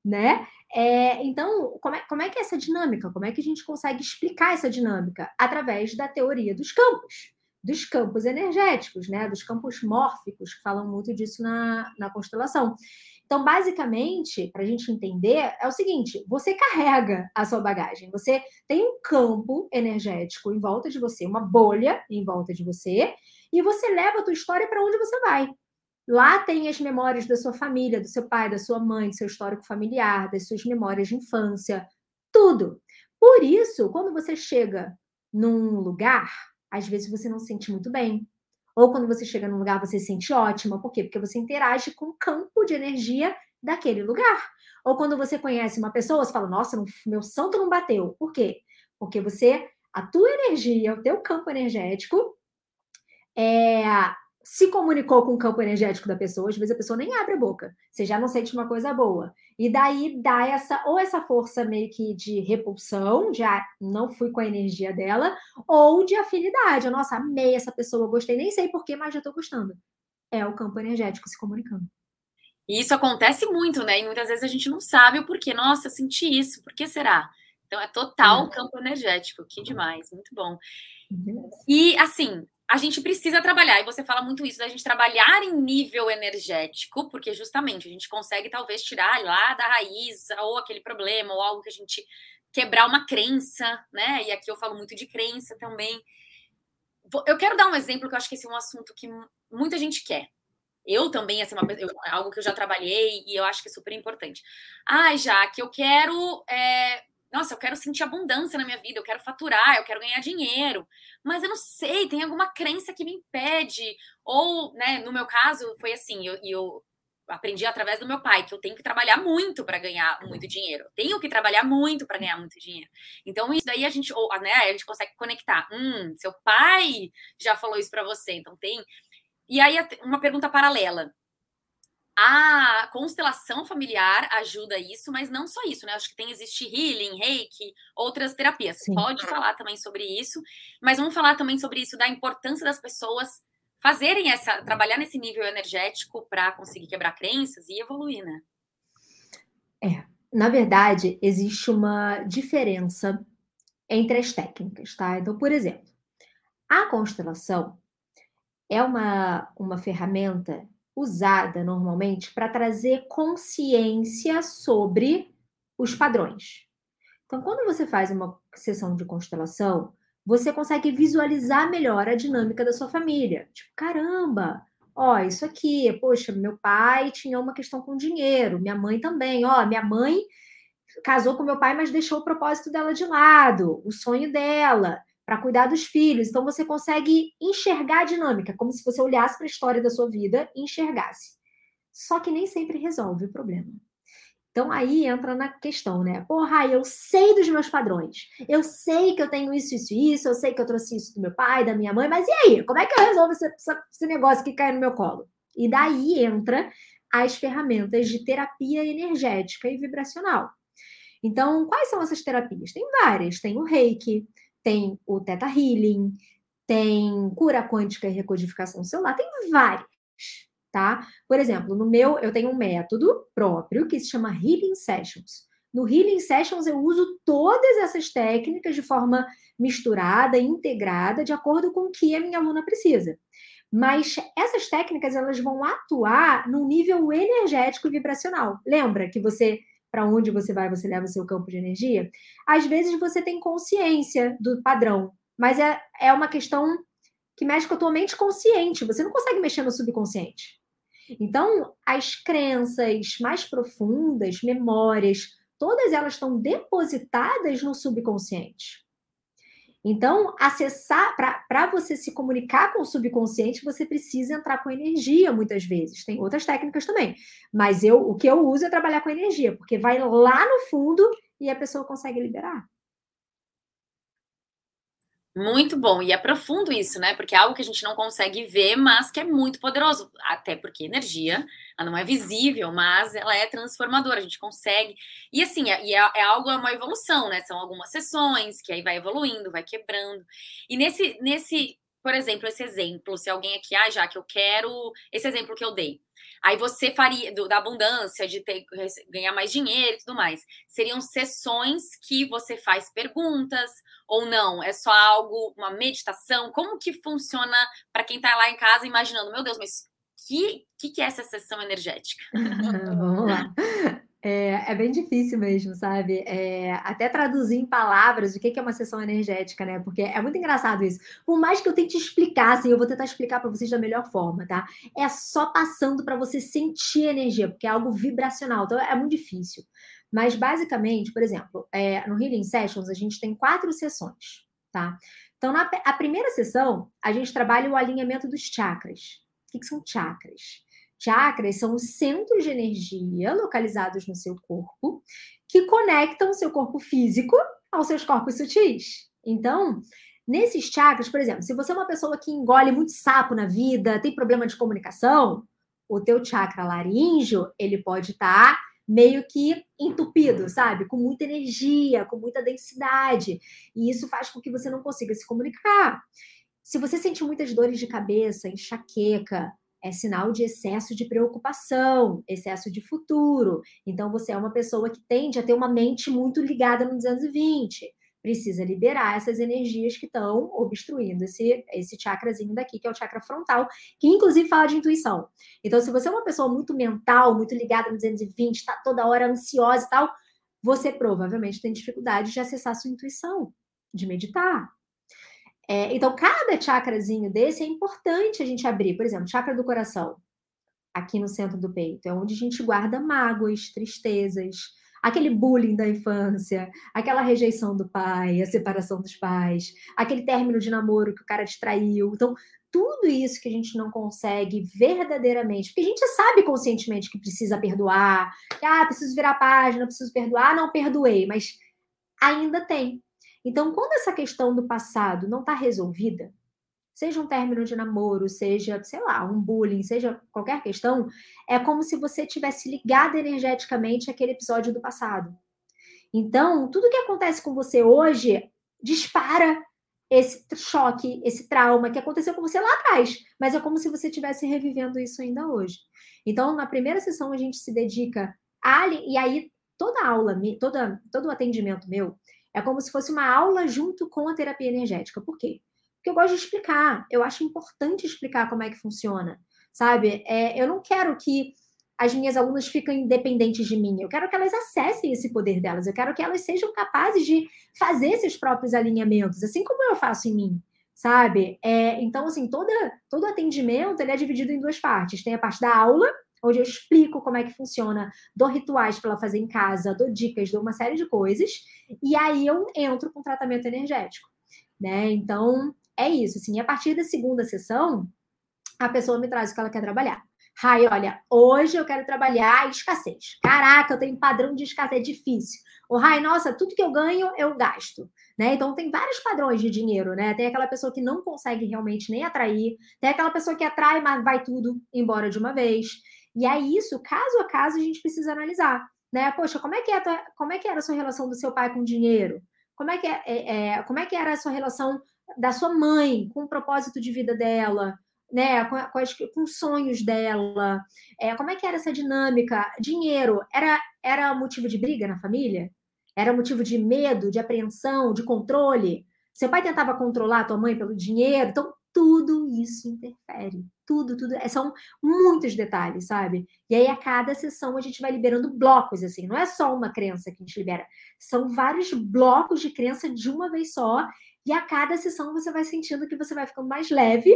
Né? É, então, como é, como é que é essa dinâmica? Como é que a gente consegue explicar essa dinâmica? Através da teoria dos campos, dos campos energéticos, né? Dos campos mórficos, que falam muito disso na, na constelação. Então, basicamente, para a gente entender, é o seguinte: você carrega a sua bagagem, você tem um campo energético em volta de você, uma bolha em volta de você, e você leva a tua história para onde você vai. Lá tem as memórias da sua família, do seu pai, da sua mãe, do seu histórico familiar, das suas memórias de infância, tudo. Por isso, quando você chega num lugar, às vezes você não se sente muito bem, ou quando você chega num lugar, você se sente ótima. Por quê? Porque você interage com o campo de energia daquele lugar. Ou quando você conhece uma pessoa, você fala, nossa, meu santo não bateu. Por quê? Porque você, a tua energia, o teu campo energético, é, se comunicou com o campo energético da pessoa, às vezes a pessoa nem abre a boca, você já não sente uma coisa boa. E daí dá essa, ou essa força meio que de repulsão, de ah, não fui com a energia dela, ou de afinidade. Nossa, amei essa pessoa, gostei, nem sei porquê, mas já tô gostando. É o campo energético se comunicando. E isso acontece muito, né? E muitas vezes a gente não sabe o porquê. Nossa, senti isso, por que será? Então é total o campo energético, que demais, muito bom. E assim, a gente precisa trabalhar, e você fala muito isso, da gente trabalhar em nível energético, porque justamente a gente consegue talvez tirar lá da raiz ou aquele problema, ou algo que a gente quebrar uma crença, né? E aqui eu falo muito de crença também. Eu quero dar um exemplo que eu acho que esse é um assunto que muita gente quer. Eu também, assim, uma, eu, é algo que eu já trabalhei e eu acho que é super importante. Ah, já que eu quero é, nossa, eu quero sentir abundância na minha vida, eu quero faturar, eu quero ganhar dinheiro, mas eu não sei, tem alguma crença que me impede. Ou, né, no meu caso, foi assim, eu, eu aprendi através do meu pai que eu tenho que trabalhar muito para ganhar muito dinheiro. Tenho que trabalhar muito para ganhar muito dinheiro. Então, isso daí a gente, ou, né, a gente consegue conectar. Hum, seu pai já falou isso para você, então tem. E aí, uma pergunta paralela a constelação familiar ajuda isso, mas não só isso, né? Acho que tem existe healing, reiki, outras terapias. Sim. Pode falar também sobre isso, mas vamos falar também sobre isso da importância das pessoas fazerem essa, trabalhar nesse nível energético para conseguir quebrar crenças e evoluir, né? É, na verdade, existe uma diferença entre as técnicas, tá? Então, por exemplo, a constelação é uma, uma ferramenta usada normalmente para trazer consciência sobre os padrões. Então, quando você faz uma sessão de constelação, você consegue visualizar melhor a dinâmica da sua família. Tipo, caramba, ó, isso aqui, poxa, meu pai tinha uma questão com dinheiro, minha mãe também, ó, minha mãe casou com meu pai, mas deixou o propósito dela de lado, o sonho dela. Para cuidar dos filhos. Então você consegue enxergar a dinâmica, como se você olhasse para a história da sua vida e enxergasse. Só que nem sempre resolve o problema. Então aí entra na questão, né? Porra, eu sei dos meus padrões. Eu sei que eu tenho isso, isso, isso. Eu sei que eu trouxe isso do meu pai, da minha mãe. Mas e aí? Como é que eu resolvo esse, esse negócio que cai no meu colo? E daí entra as ferramentas de terapia energética e vibracional. Então, quais são essas terapias? Tem várias. Tem o Reiki, tem o Theta Healing, tem cura quântica e recodificação celular, tem várias, tá? Por exemplo, no meu, eu tenho um método próprio que se chama Healing Sessions. No Healing Sessions eu uso todas essas técnicas de forma misturada, integrada, de acordo com o que a minha aluna precisa. Mas essas técnicas elas vão atuar no nível energético e vibracional. Lembra que você para onde você vai, você leva o seu campo de energia? Às vezes você tem consciência do padrão, mas é, é uma questão que mexe com a tua mente consciente. Você não consegue mexer no subconsciente. Então, as crenças mais profundas, memórias, todas elas estão depositadas no subconsciente. Então, acessar, para você se comunicar com o subconsciente, você precisa entrar com energia muitas vezes. Tem outras técnicas também. Mas eu, o que eu uso é trabalhar com energia, porque vai lá no fundo e a pessoa consegue liberar. Muito bom. E é profundo isso, né? Porque é algo que a gente não consegue ver, mas que é muito poderoso. Até porque energia, ela não é visível, mas ela é transformadora. A gente consegue. E assim, é, é, é algo, é uma evolução, né? São algumas sessões que aí vai evoluindo, vai quebrando. E nesse, nesse por exemplo, esse exemplo, se alguém aqui, ah, já que eu quero esse exemplo que eu dei. Aí você faria do, da abundância, de ter, ganhar mais dinheiro e tudo mais. Seriam sessões que você faz perguntas ou não? É só algo, uma meditação? Como que funciona para quem está lá em casa imaginando, meu Deus, mas que, que, que é essa sessão energética? Vamos lá. É, é, bem difícil mesmo, sabe? É, até traduzir em palavras o que é uma sessão energética, né? Porque é muito engraçado isso. Por mais que eu tente explicar, assim, eu vou tentar explicar para vocês da melhor forma, tá? É só passando para você sentir energia, porque é algo vibracional, então é muito difícil. Mas basicamente, por exemplo, é, no Healing Sessions a gente tem quatro sessões, tá? Então, na a primeira sessão, a gente trabalha o alinhamento dos chakras. O que, são chakras? Chakras são os centros de energia localizados no seu corpo que conectam o seu corpo físico aos seus corpos sutis. Então, nesses chakras, por exemplo, se você é uma pessoa que engole muito sapo na vida, tem problema de comunicação, o teu chakra laríngeo, ele pode estar tá meio que entupido, sabe? Com muita energia, com muita densidade. E isso faz com que você não consiga se comunicar. Se você sente muitas dores de cabeça, enxaqueca, é sinal de excesso de preocupação, excesso de futuro. Então, você é uma pessoa que tende a ter uma mente muito ligada no 220. Precisa liberar essas energias que estão obstruindo esse, esse chakrazinho daqui, que é o chakra frontal, que inclusive fala de intuição. Então, se você é uma pessoa muito mental, muito ligada no 220, está toda hora ansiosa e tal, você provavelmente tem dificuldade de acessar sua intuição, de meditar, é, então, cada chakrazinho desse é importante a gente abrir. Por exemplo, chakra do coração, aqui no centro do peito, é onde a gente guarda mágoas, tristezas, aquele bullying da infância, aquela rejeição do pai, a separação dos pais, aquele término de namoro que o cara distraiu. Então, tudo isso que a gente não consegue verdadeiramente, porque a gente sabe conscientemente que precisa perdoar, que, ah, preciso virar página, preciso perdoar, não perdoei, mas ainda tem. Então, quando essa questão do passado não está resolvida, seja um término de namoro, seja, sei lá, um bullying, seja qualquer questão, é como se você tivesse ligado energeticamente aquele episódio do passado. Então, tudo que acontece com você hoje dispara esse choque, esse trauma que aconteceu com você lá atrás, mas é como se você estivesse revivendo isso ainda hoje. Então, na primeira sessão a gente se dedica a e aí toda aula, toda todo o atendimento meu, é como se fosse uma aula junto com a terapia energética. Por quê? Porque eu gosto de explicar. Eu acho importante explicar como é que funciona, sabe? É, eu não quero que as minhas alunas fiquem independentes de mim. Eu quero que elas acessem esse poder delas. Eu quero que elas sejam capazes de fazer esses próprios alinhamentos, assim como eu faço em mim, sabe? É, então, assim, toda, todo atendimento ele é dividido em duas partes. Tem a parte da aula, onde eu explico como é que funciona, dou rituais para ela fazer em casa, dou dicas, dou uma série de coisas, e aí eu entro com tratamento energético. né? Então, é isso, assim, a partir da segunda sessão, a pessoa me traz o que ela quer trabalhar. Rai, olha, hoje eu quero trabalhar escassez. Caraca, eu tenho padrão de escassez, é difícil. O Rai, nossa, tudo que eu ganho, eu gasto. Né? Então tem vários padrões de dinheiro, né? Tem aquela pessoa que não consegue realmente nem atrair, tem aquela pessoa que atrai, mas vai tudo embora de uma vez. E é isso, caso a caso, a gente precisa analisar. Né? Poxa, como é que, é tua, como é que era a sua relação do seu pai com o dinheiro? Como é, que é, é, é, como é que era a sua relação da sua mãe com o propósito de vida dela? né, com, com, as, com os sonhos dela, é, como é que era essa dinâmica? Dinheiro era, era motivo de briga na família? Era motivo de medo, de apreensão, de controle? Seu pai tentava controlar a tua mãe pelo dinheiro? Então, tudo isso interfere. Tudo, tudo. É, são muitos detalhes, sabe? E aí, a cada sessão, a gente vai liberando blocos, assim. Não é só uma crença que a gente libera. São vários blocos de crença de uma vez só. E a cada sessão, você vai sentindo que você vai ficando mais leve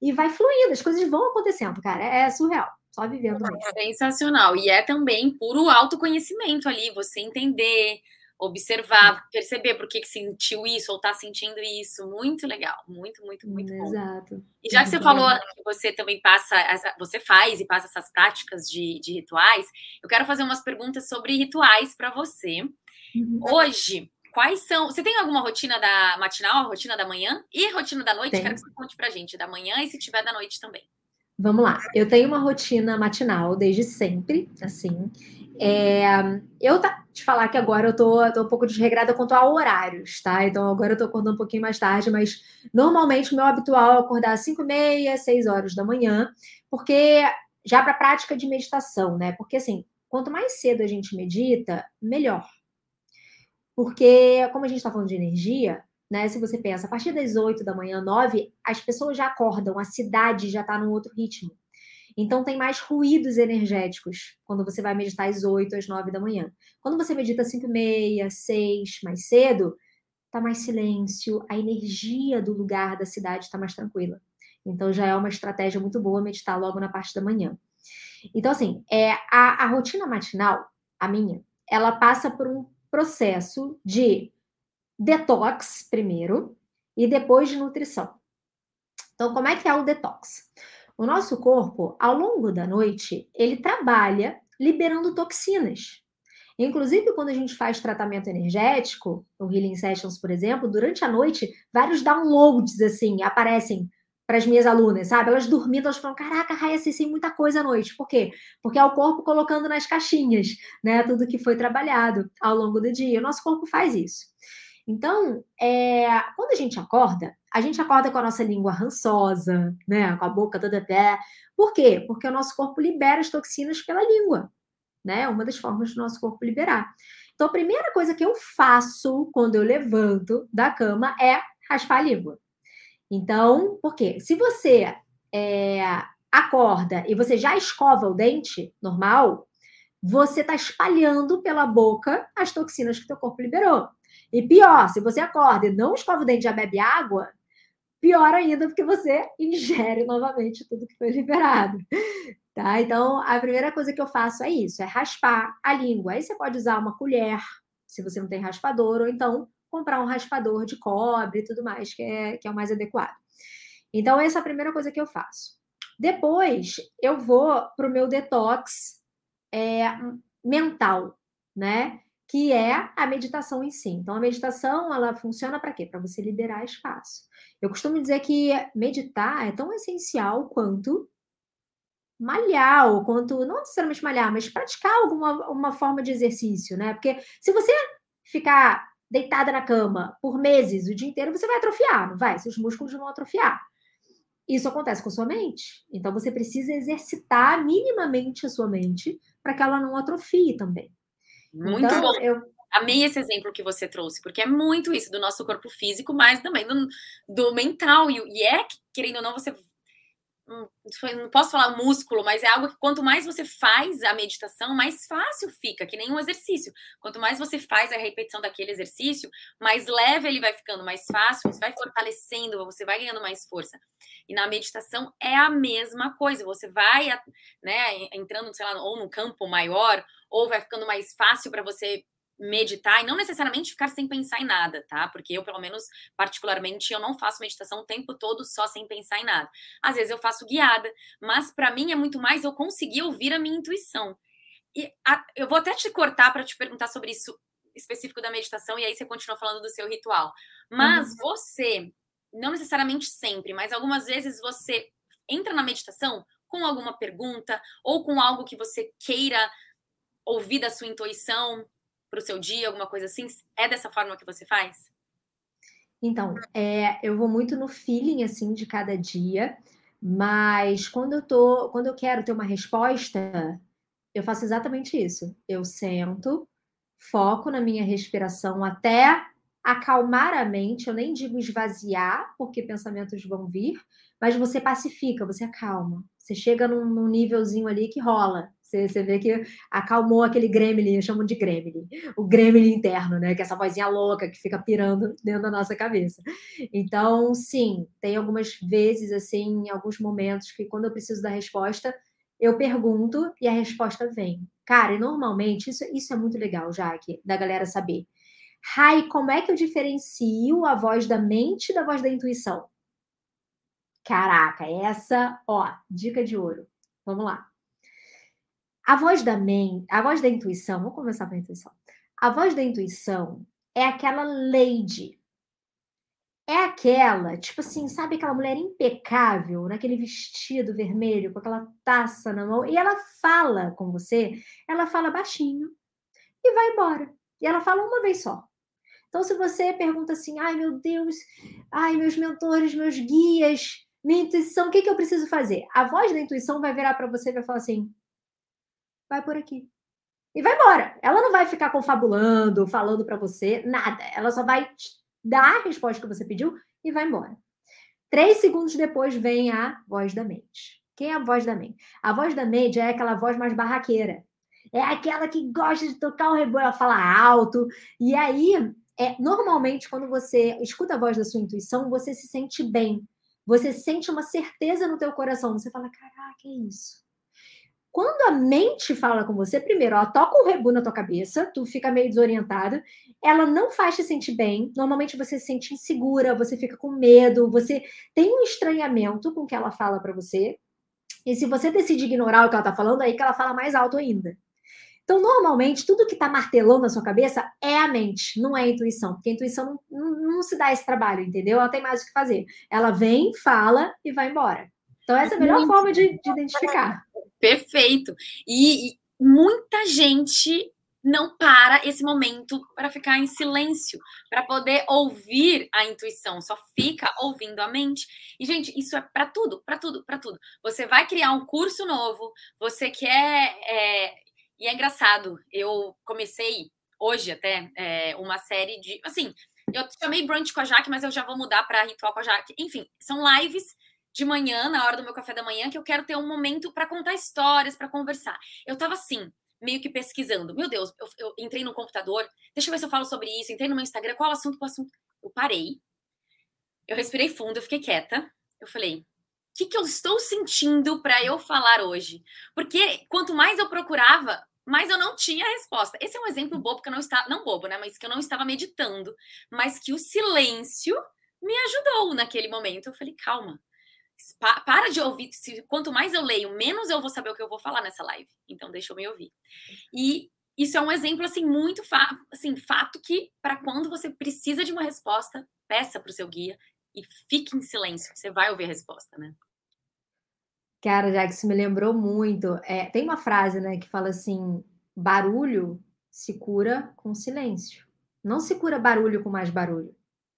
e vai fluindo, as coisas vão acontecendo, cara. É surreal. Só vivendo mesmo. Sensacional. E é também puro autoconhecimento ali, você entender, observar, perceber por que, que sentiu isso ou tá sentindo isso. Muito legal. Muito, muito, muito bom. Exato. E já que você falou que você também passa, você faz e passa essas práticas de, de rituais, eu quero fazer umas perguntas sobre rituais para você. Uhum. Hoje, Quais são. Você tem alguma rotina da matinal, rotina da manhã e rotina da noite? Tem. Quero que você conte pra gente da manhã e se tiver da noite também. Vamos lá. Eu tenho uma rotina matinal desde sempre, assim. É, eu tá, te falar que agora eu tô, tô um pouco desregrada quanto a horários, tá? Então agora eu tô acordando um pouquinho mais tarde, mas normalmente o meu habitual é acordar às 5 e meia, 6 horas da manhã, porque já para prática de meditação, né? Porque assim, quanto mais cedo a gente medita, melhor. Porque, como a gente está falando de energia, né? Se você pensa, a partir das 8 da manhã, 9, as pessoas já acordam, a cidade já está num outro ritmo. Então tem mais ruídos energéticos quando você vai meditar às 8, às 9 da manhã. Quando você medita às 5 e meia, 6, mais cedo, tá mais silêncio, a energia do lugar da cidade está mais tranquila. Então já é uma estratégia muito boa meditar logo na parte da manhã. Então, assim, é, a, a rotina matinal, a minha, ela passa por um processo de detox primeiro e depois de nutrição. Então, como é que é o detox? O nosso corpo, ao longo da noite, ele trabalha liberando toxinas. Inclusive, quando a gente faz tratamento energético, no Healing Sessions, por exemplo, durante a noite, vários downloads assim aparecem para as minhas alunas, sabe? Elas dormindo, elas falam: Caraca, Raia, acessei muita coisa à noite. Por quê? Porque é o corpo colocando nas caixinhas, né? Tudo que foi trabalhado ao longo do dia. O nosso corpo faz isso. Então, é, quando a gente acorda, a gente acorda com a nossa língua rançosa, né? Com a boca toda pé. Por quê? Porque o nosso corpo libera as toxinas pela língua, né? Uma das formas do nosso corpo liberar. Então, a primeira coisa que eu faço quando eu levanto da cama é raspar a língua. Então, por quê? Se você é, acorda e você já escova o dente normal, você está espalhando pela boca as toxinas que teu corpo liberou. E pior, se você acorda e não escova o dente e já bebe água, pior ainda, porque você ingere novamente tudo que foi liberado. Tá? Então, a primeira coisa que eu faço é isso, é raspar a língua. Aí você pode usar uma colher, se você não tem raspador, ou então comprar um raspador de cobre e tudo mais, que é, que é o mais adequado. Então, essa é a primeira coisa que eu faço. Depois, eu vou para o meu detox é, mental, né? Que é a meditação em si. Então, a meditação, ela funciona para quê? Para você liberar espaço. Eu costumo dizer que meditar é tão essencial quanto malhar, ou quanto, não necessariamente malhar, mas praticar alguma uma forma de exercício, né? Porque se você ficar deitada na cama por meses, o dia inteiro, você vai atrofiar, não vai? Seus músculos vão atrofiar. Isso acontece com a sua mente. Então você precisa exercitar minimamente a sua mente para que ela não atrofie também. Muito então, bom. Eu... Amei esse exemplo que você trouxe, porque é muito isso do nosso corpo físico, mas também do, do mental. E, e é, querendo ou não, você não posso falar músculo, mas é algo que quanto mais você faz a meditação, mais fácil fica, que nem um exercício. Quanto mais você faz a repetição daquele exercício, mais leve ele vai ficando, mais fácil, você vai fortalecendo, você vai ganhando mais força. E na meditação é a mesma coisa, você vai, né, entrando, sei lá, ou no campo maior, ou vai ficando mais fácil para você meditar e não necessariamente ficar sem pensar em nada, tá? Porque eu, pelo menos, particularmente, eu não faço meditação o tempo todo só sem pensar em nada. Às vezes eu faço guiada, mas para mim é muito mais eu conseguir ouvir a minha intuição. E a, eu vou até te cortar para te perguntar sobre isso específico da meditação e aí você continua falando do seu ritual. Mas uhum. você, não necessariamente sempre, mas algumas vezes você entra na meditação com alguma pergunta ou com algo que você queira ouvir da sua intuição para o seu dia, alguma coisa assim? É dessa forma que você faz? Então, é, eu vou muito no feeling assim de cada dia, mas quando eu tô, quando eu quero ter uma resposta, eu faço exatamente isso. Eu sento, foco na minha respiração até acalmar a mente, eu nem digo esvaziar, porque pensamentos vão vir, mas você pacifica, você acalma. Você chega num, num nívelzinho ali que rola. Você, você, vê que acalmou aquele gremlin, chamo de gremlin, o gremlin interno, né? Que é essa vozinha louca que fica pirando dentro da nossa cabeça. Então, sim, tem algumas vezes, assim, alguns momentos, que quando eu preciso da resposta, eu pergunto e a resposta vem. Cara, e normalmente, isso, isso é muito legal, Jaque, da galera saber. Rai, como é que eu diferencio a voz da mente da voz da intuição? Caraca, essa, ó, dica de ouro. Vamos lá. A voz da mente, a voz da intuição, vamos começar pela intuição. A voz da intuição é aquela lady. É aquela, tipo assim, sabe aquela mulher impecável, naquele vestido vermelho, com aquela taça na mão, e ela fala com você, ela fala baixinho e vai embora. E ela fala uma vez só. Então, se você pergunta assim, ai meu Deus, ai meus mentores, meus guias, minha intuição, o que, que eu preciso fazer? A voz da intuição vai virar para você e vai falar assim: vai por aqui. E vai embora. Ela não vai ficar confabulando, falando para você, nada. Ela só vai dar a resposta que você pediu e vai embora. Três segundos depois vem a voz da mente. Quem é a voz da mente? A voz da mente é aquela voz mais barraqueira. É aquela que gosta de tocar o reboio, ela fala alto. E aí, é, normalmente, quando você escuta a voz da sua intuição, você se sente bem. Você sente uma certeza no teu coração. Você fala, caraca, é isso. Quando a mente fala com você, primeiro, ela toca um rebu na tua cabeça, tu fica meio desorientado, ela não faz te sentir bem. Normalmente você se sente insegura, você fica com medo, você tem um estranhamento com o que ela fala para você. E se você decide ignorar o que ela tá falando, aí que ela fala mais alto ainda. Então, normalmente, tudo que está martelando na sua cabeça é a mente, não é a intuição, porque a intuição não, não, não, se dá esse trabalho, entendeu? Ela tem mais o que fazer. Ela vem, fala e vai embora. Então, essa é a melhor Muito forma de, de, identificar. Perfeito. E, e muita gente não para esse momento para ficar em silêncio, para poder ouvir a intuição, só fica ouvindo a mente. E gente, isso é para tudo, para tudo, para tudo. Você vai criar um curso novo, você quer é, e é engraçado, eu comecei hoje até é, uma série de. Assim, eu chamei brunch com a Jaque, mas eu já vou mudar para ritual com a Jaque. Enfim, são lives de manhã, na hora do meu café da manhã, que eu quero ter um momento para contar histórias, para conversar. Eu tava assim, meio que pesquisando. Meu Deus, eu, eu, entrei no computador, deixa eu ver se eu falo sobre isso, entrei no meu Instagram, qual assunto, qual assunto. Eu parei, eu respirei fundo, eu fiquei quieta. Eu falei, que, que eu estou sentindo para eu falar hoje? Porque quanto mais eu procurava, mais eu não tinha resposta. Esse é um exemplo bobo que eu não estava, não bobo, né? Mas que eu não estava meditando, mas que o silêncio me ajudou naquele momento. Eu falei, calma, pa para de ouvir. Se, quanto mais eu leio, menos eu vou saber o que eu vou falar nessa live. Então, deixa eu me ouvir. E isso é um exemplo assim muito fa assim fato que para quando você precisa de uma resposta, peça para o seu guia e fique em silêncio, você vai ouvir a resposta, né? Cara, já que isso me lembrou muito. É, tem uma frase, né, que fala assim: barulho se cura com silêncio. Não se cura barulho com mais barulho,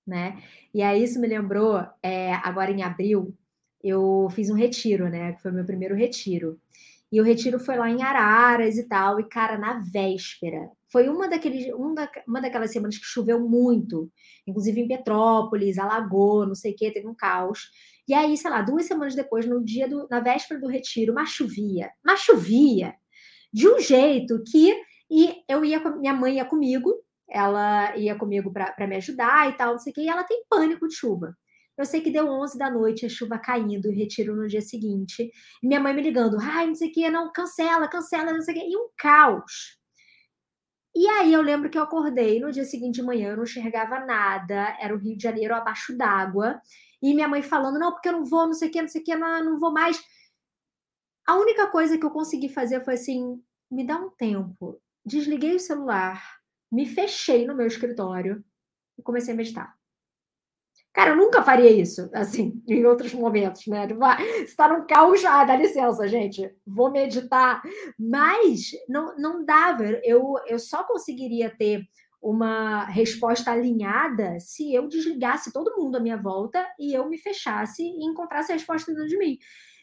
né? E aí isso me lembrou, é, agora em abril, eu fiz um retiro, né? Que foi o meu primeiro retiro. E o retiro foi lá em Araras e tal, e cara, na véspera. Foi uma, daqueles, um da, uma daquelas semanas que choveu muito, inclusive em Petrópolis, alagou, não sei o quê, teve um caos. E aí, sei lá, duas semanas depois, no dia do, na véspera do retiro, mas chovia, mas chovia de um jeito que e eu ia, minha mãe ia comigo, ela ia comigo para me ajudar e tal, não sei o quê, e ela tem pânico de chuva. Eu sei que deu 11 da noite, a chuva caindo, o retiro no dia seguinte. E minha mãe me ligando, ai, não sei o que, não, cancela, cancela, não sei o que. E um caos. E aí eu lembro que eu acordei no dia seguinte de manhã, eu não enxergava nada, era o Rio de Janeiro abaixo d'água, e minha mãe falando, não, porque eu não vou, não sei o que, não sei o que, não, não vou mais. A única coisa que eu consegui fazer foi assim, me dá um tempo. Desliguei o celular, me fechei no meu escritório e comecei a meditar. Cara, eu nunca faria isso, assim, em outros momentos, né? Você tá num caos, ah, dá licença, gente, vou meditar. Mas não, não dava, eu, eu só conseguiria ter uma resposta alinhada se eu desligasse todo mundo à minha volta e eu me fechasse e encontrasse a resposta dentro de mim.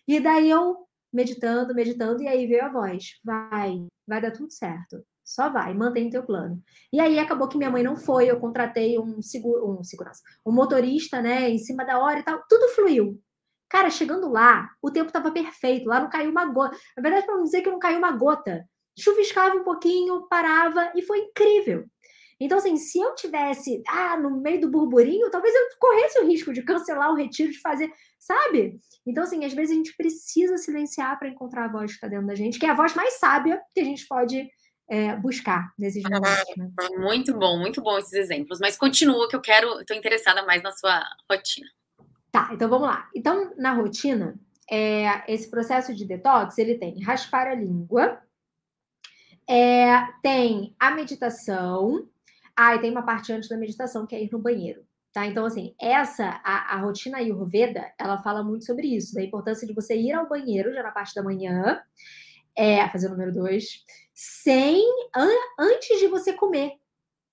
E daí eu meditando, meditando, e aí veio a voz: vai, vai dar tudo certo. Só vai, mantém o teu plano. E aí acabou que minha mãe não foi, eu contratei um, seguro, um segurança, um motorista, né, em cima da hora e tal, tudo fluiu. Cara, chegando lá, o tempo estava perfeito, lá não caiu uma gota. Na verdade, para não dizer que não caiu uma gota, chuviscava um pouquinho, parava e foi incrível. Então, assim, se eu tivesse ah, no meio do burburinho, talvez eu corresse o risco de cancelar o retiro, de fazer, sabe? Então, assim, às vezes a gente precisa silenciar para encontrar a voz que está dentro da gente, que é a voz mais sábia que a gente pode é, buscar nesses momentos. Né? Muito bom, muito bom esses exemplos. Mas continua que eu quero, estou interessada mais na sua rotina. Tá, então vamos lá. Então, na rotina, é, esse processo de detox, ele tem raspar a língua, é, tem a meditação, ah, e tem uma parte antes da meditação, que é ir no banheiro. Tá? Então, assim, essa, a, a rotina Ayurveda, ela fala muito sobre isso, da importância de você ir ao banheiro já na parte da manhã, é, fazer o número dois, sem an, antes de você comer,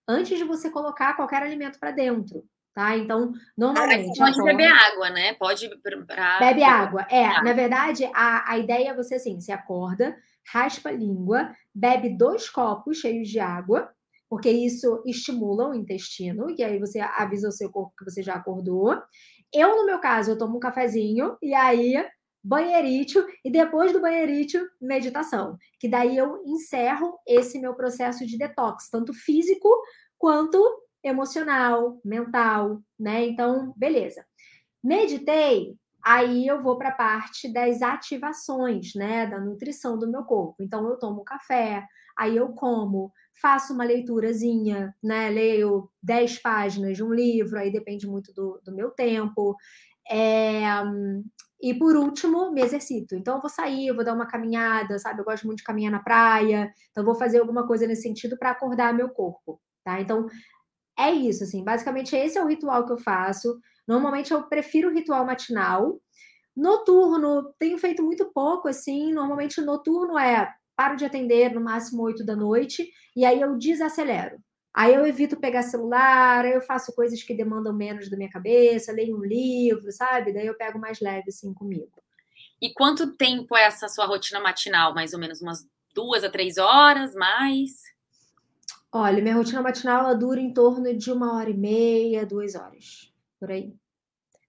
antes de você colocar qualquer alimento para dentro. Tá? Então, normalmente. Ah, pode beber água, né? Pode. Pra... Bebe água. É, ah. na verdade, a, a ideia é você assim: você acorda, raspa a língua, bebe dois copos cheios de água, porque isso estimula o intestino, e aí você avisa o seu corpo que você já acordou. Eu, no meu caso, eu tomo um cafezinho, e aí banheirito e depois do banheirito, meditação. Que daí eu encerro esse meu processo de detox, tanto físico quanto emocional, mental, né? Então, beleza. Meditei, aí eu vou para a parte das ativações, né, da nutrição do meu corpo. Então eu tomo café, aí eu como, faço uma leiturazinha, né, leio 10 páginas de um livro, aí depende muito do, do meu tempo. É, e por último, me exercito. Então, eu vou sair, eu vou dar uma caminhada, sabe? Eu gosto muito de caminhar na praia. Então, vou fazer alguma coisa nesse sentido para acordar meu corpo, tá? Então, é isso, assim. Basicamente, esse é o ritual que eu faço. Normalmente, eu prefiro o ritual matinal. Noturno, tenho feito muito pouco, assim. Normalmente, noturno é paro de atender no máximo 8 da noite e aí eu desacelero. Aí eu evito pegar celular, aí eu faço coisas que demandam menos da minha cabeça, leio um livro, sabe? Daí eu pego mais leve assim comigo. E quanto tempo é essa sua rotina matinal? Mais ou menos umas duas a três horas, mais? Olha, minha rotina matinal ela dura em torno de uma hora e meia, duas horas, por aí.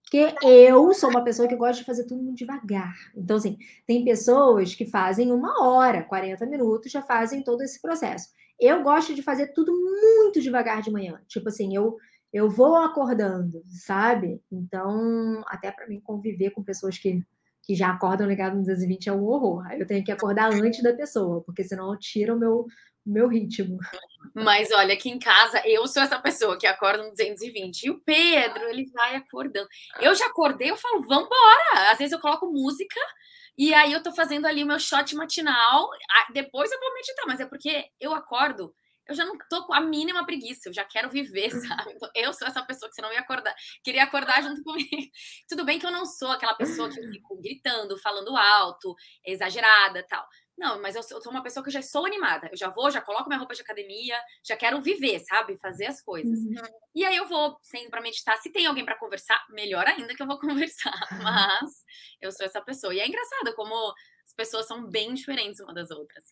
Porque eu sou uma pessoa que gosta de fazer tudo muito devagar. Então, assim, tem pessoas que fazem uma hora, 40 minutos, já fazem todo esse processo. Eu gosto de fazer tudo muito devagar de manhã. Tipo assim, eu eu vou acordando, sabe? Então, até para mim conviver com pessoas que, que já acordam ligado no 220 é um horror. Eu tenho que acordar antes da pessoa, porque senão tira o meu, meu ritmo. Mas olha, aqui em casa eu sou essa pessoa que acorda no 220. E o Pedro, ele vai acordando. Eu já acordei, eu falo, vambora! Às vezes eu coloco música e aí eu tô fazendo ali o meu shot matinal, depois eu vou meditar, mas é porque eu acordo, eu já não tô com a mínima preguiça, eu já quero viver, sabe? Então, eu sou essa pessoa que você não ia acordar, queria acordar junto comigo. Tudo bem que eu não sou aquela pessoa que fico gritando, falando alto, exagerada, tal. Não, mas eu sou, uma pessoa que já sou animada. Eu já vou, já coloco minha roupa de academia, já quero viver, sabe? Fazer as coisas. Uhum. E aí eu vou sendo para meditar. Se tem alguém para conversar, melhor ainda que eu vou conversar. Mas eu sou essa pessoa. E é engraçado como as pessoas são bem diferentes uma das outras.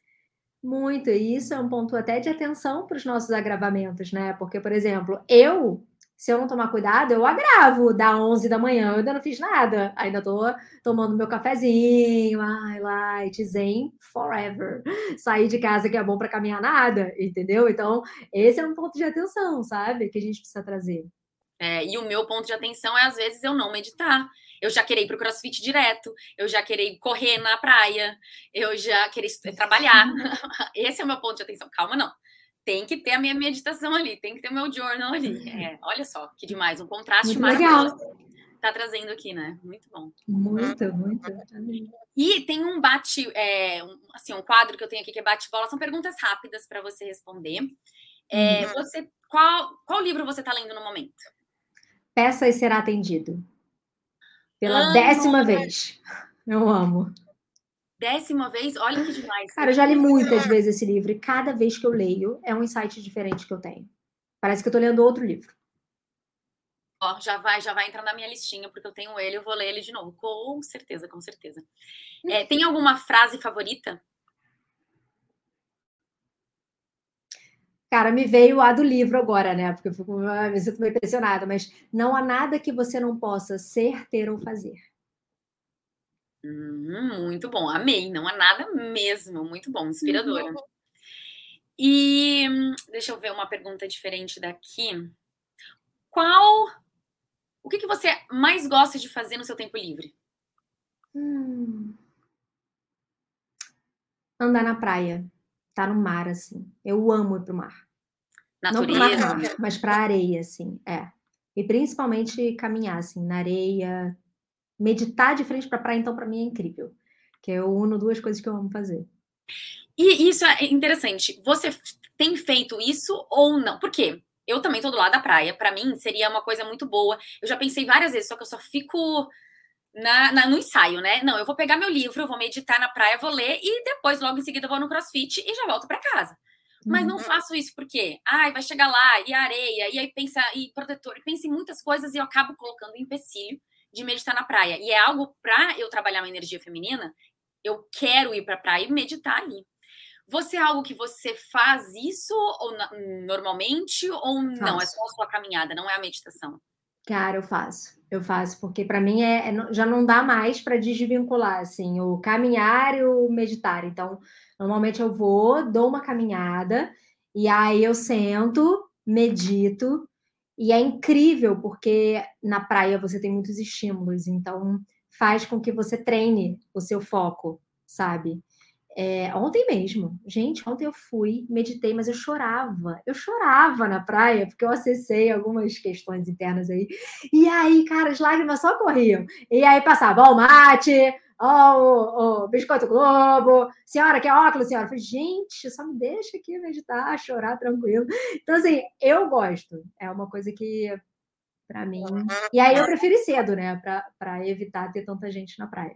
Muito, e isso é um ponto até de atenção para os nossos agravamentos, né? Porque, por exemplo, eu se eu não tomar cuidado, eu agravo da 11 da manhã, eu ainda não fiz nada. Ainda tô tomando meu cafezinho, ai, light, zen forever. Sair de casa que é bom para caminhar nada, entendeu? Então, esse é um ponto de atenção, sabe? Que a gente precisa trazer. É, e o meu ponto de atenção é, às vezes, eu não meditar. Eu já queria ir pro crossfit direto, eu já queria correr na praia, eu já queria trabalhar. Esse é o meu ponto de atenção. Calma, não tem que ter a minha meditação ali, tem que ter o meu journal ali. É, olha só, que demais, um contraste Muito legal. Tá trazendo aqui, né? Muito bom. Muito, muito. E tem um bate, é, um, assim, um quadro que eu tenho aqui que é bate-bola, são perguntas rápidas para você responder. É, uhum. Você, qual, qual livro você está lendo no momento? Peça e será atendido. Pela amo. décima vez. Eu amo. Décima vez? Olha que demais. Cara, eu já li muitas vezes esse livro e cada vez que eu leio é um insight diferente que eu tenho. Parece que eu tô lendo outro livro. Ó, já vai, já vai entrar na minha listinha, porque eu tenho ele, eu vou ler ele de novo. Com certeza, com certeza. É, tem alguma frase favorita? Cara, me veio a do livro agora, né? Porque eu fico, me sinto meio impressionada, mas não há nada que você não possa ser, ter ou fazer. Hum, muito bom, amei. Não há nada mesmo. Muito bom, inspiradora. Uhum. E deixa eu ver uma pergunta diferente daqui. Qual o que, que você mais gosta de fazer no seu tempo livre? Hum. Andar na praia. Tá no mar, assim. Eu amo ir pro mar. Natureza. Não pro mar, mas pra areia, assim. É. E principalmente caminhar, assim, na areia. Meditar de frente pra praia, então, para mim é incrível. Que eu uno duas coisas que eu amo fazer. E isso é interessante. Você tem feito isso ou não? Por quê? eu também tô do lado da praia. Para mim, seria uma coisa muito boa. Eu já pensei várias vezes, só que eu só fico na, na, no ensaio, né? Não, eu vou pegar meu livro, vou meditar na praia, vou ler e depois, logo em seguida, vou no crossfit e já volto para casa. Mas não uhum. faço isso porque, ai, vai chegar lá e areia, e aí pensa, e protetor, pensa em muitas coisas e eu acabo colocando empecilho de meditar na praia. E é algo para eu trabalhar uma energia feminina, eu quero ir para praia e meditar ali. Você é algo que você faz isso ou normalmente ou não? Faço. É só a sua caminhada, não é a meditação? Cara, eu faço. Eu faço, porque para mim é, é, já não dá mais para desvincular assim, o caminhar e o meditar. Então, normalmente eu vou, dou uma caminhada e aí eu sento, medito e é incrível porque na praia você tem muitos estímulos, então faz com que você treine o seu foco, sabe? É, ontem mesmo, gente, ontem eu fui, meditei, mas eu chorava. Eu chorava na praia, porque eu acessei algumas questões internas aí. E aí, cara, as lágrimas só corriam. E aí passava, ó, o mate, ó, o, o biscoito globo, senhora, quer óculos, senhora? Eu falei, gente, só me deixa aqui meditar, chorar tranquilo. Então, assim, eu gosto. É uma coisa que, para mim. E aí eu prefiro ir cedo, né, para evitar ter tanta gente na praia.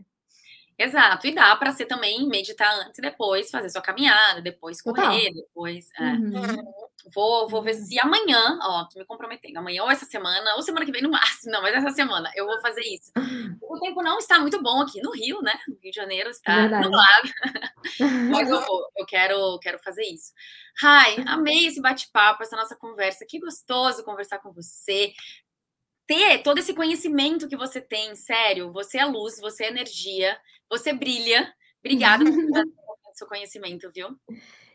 Exato, e dá para ser também meditar antes e depois fazer sua caminhada, depois correr, depois. É. Uhum. Vou, vou ver se amanhã, ó, tô me comprometendo, amanhã ou essa semana, ou semana que vem no máximo, não, mas essa semana eu vou fazer isso. O tempo não está muito bom aqui no Rio, né? No Rio de Janeiro está Verdade. nublado. mas eu vou, eu quero, quero fazer isso. Ai, amei esse bate-papo, essa nossa conversa. Que gostoso conversar com você ter todo esse conhecimento que você tem, sério, você é luz, você é energia, você brilha. Obrigada por seu conhecimento, viu?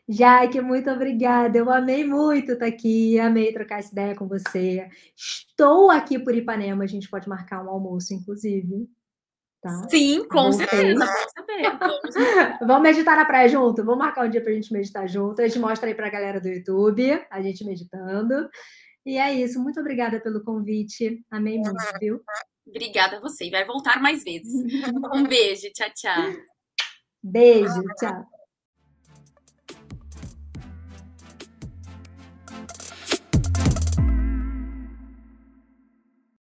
Jaque, muito obrigada. Eu amei muito estar aqui, amei trocar essa ideia com você. Estou aqui por Ipanema, a gente pode marcar um almoço, inclusive. Tá? Sim, com certeza. Vamos meditar na praia junto? Vamos marcar um dia para a gente meditar junto. A gente mostra aí para a galera do YouTube, a gente meditando. E é isso. Muito obrigada pelo convite. Amei muito, viu? Obrigada a você. E vai voltar mais vezes. Um beijo. Tchau, tchau. Beijo. Tchau.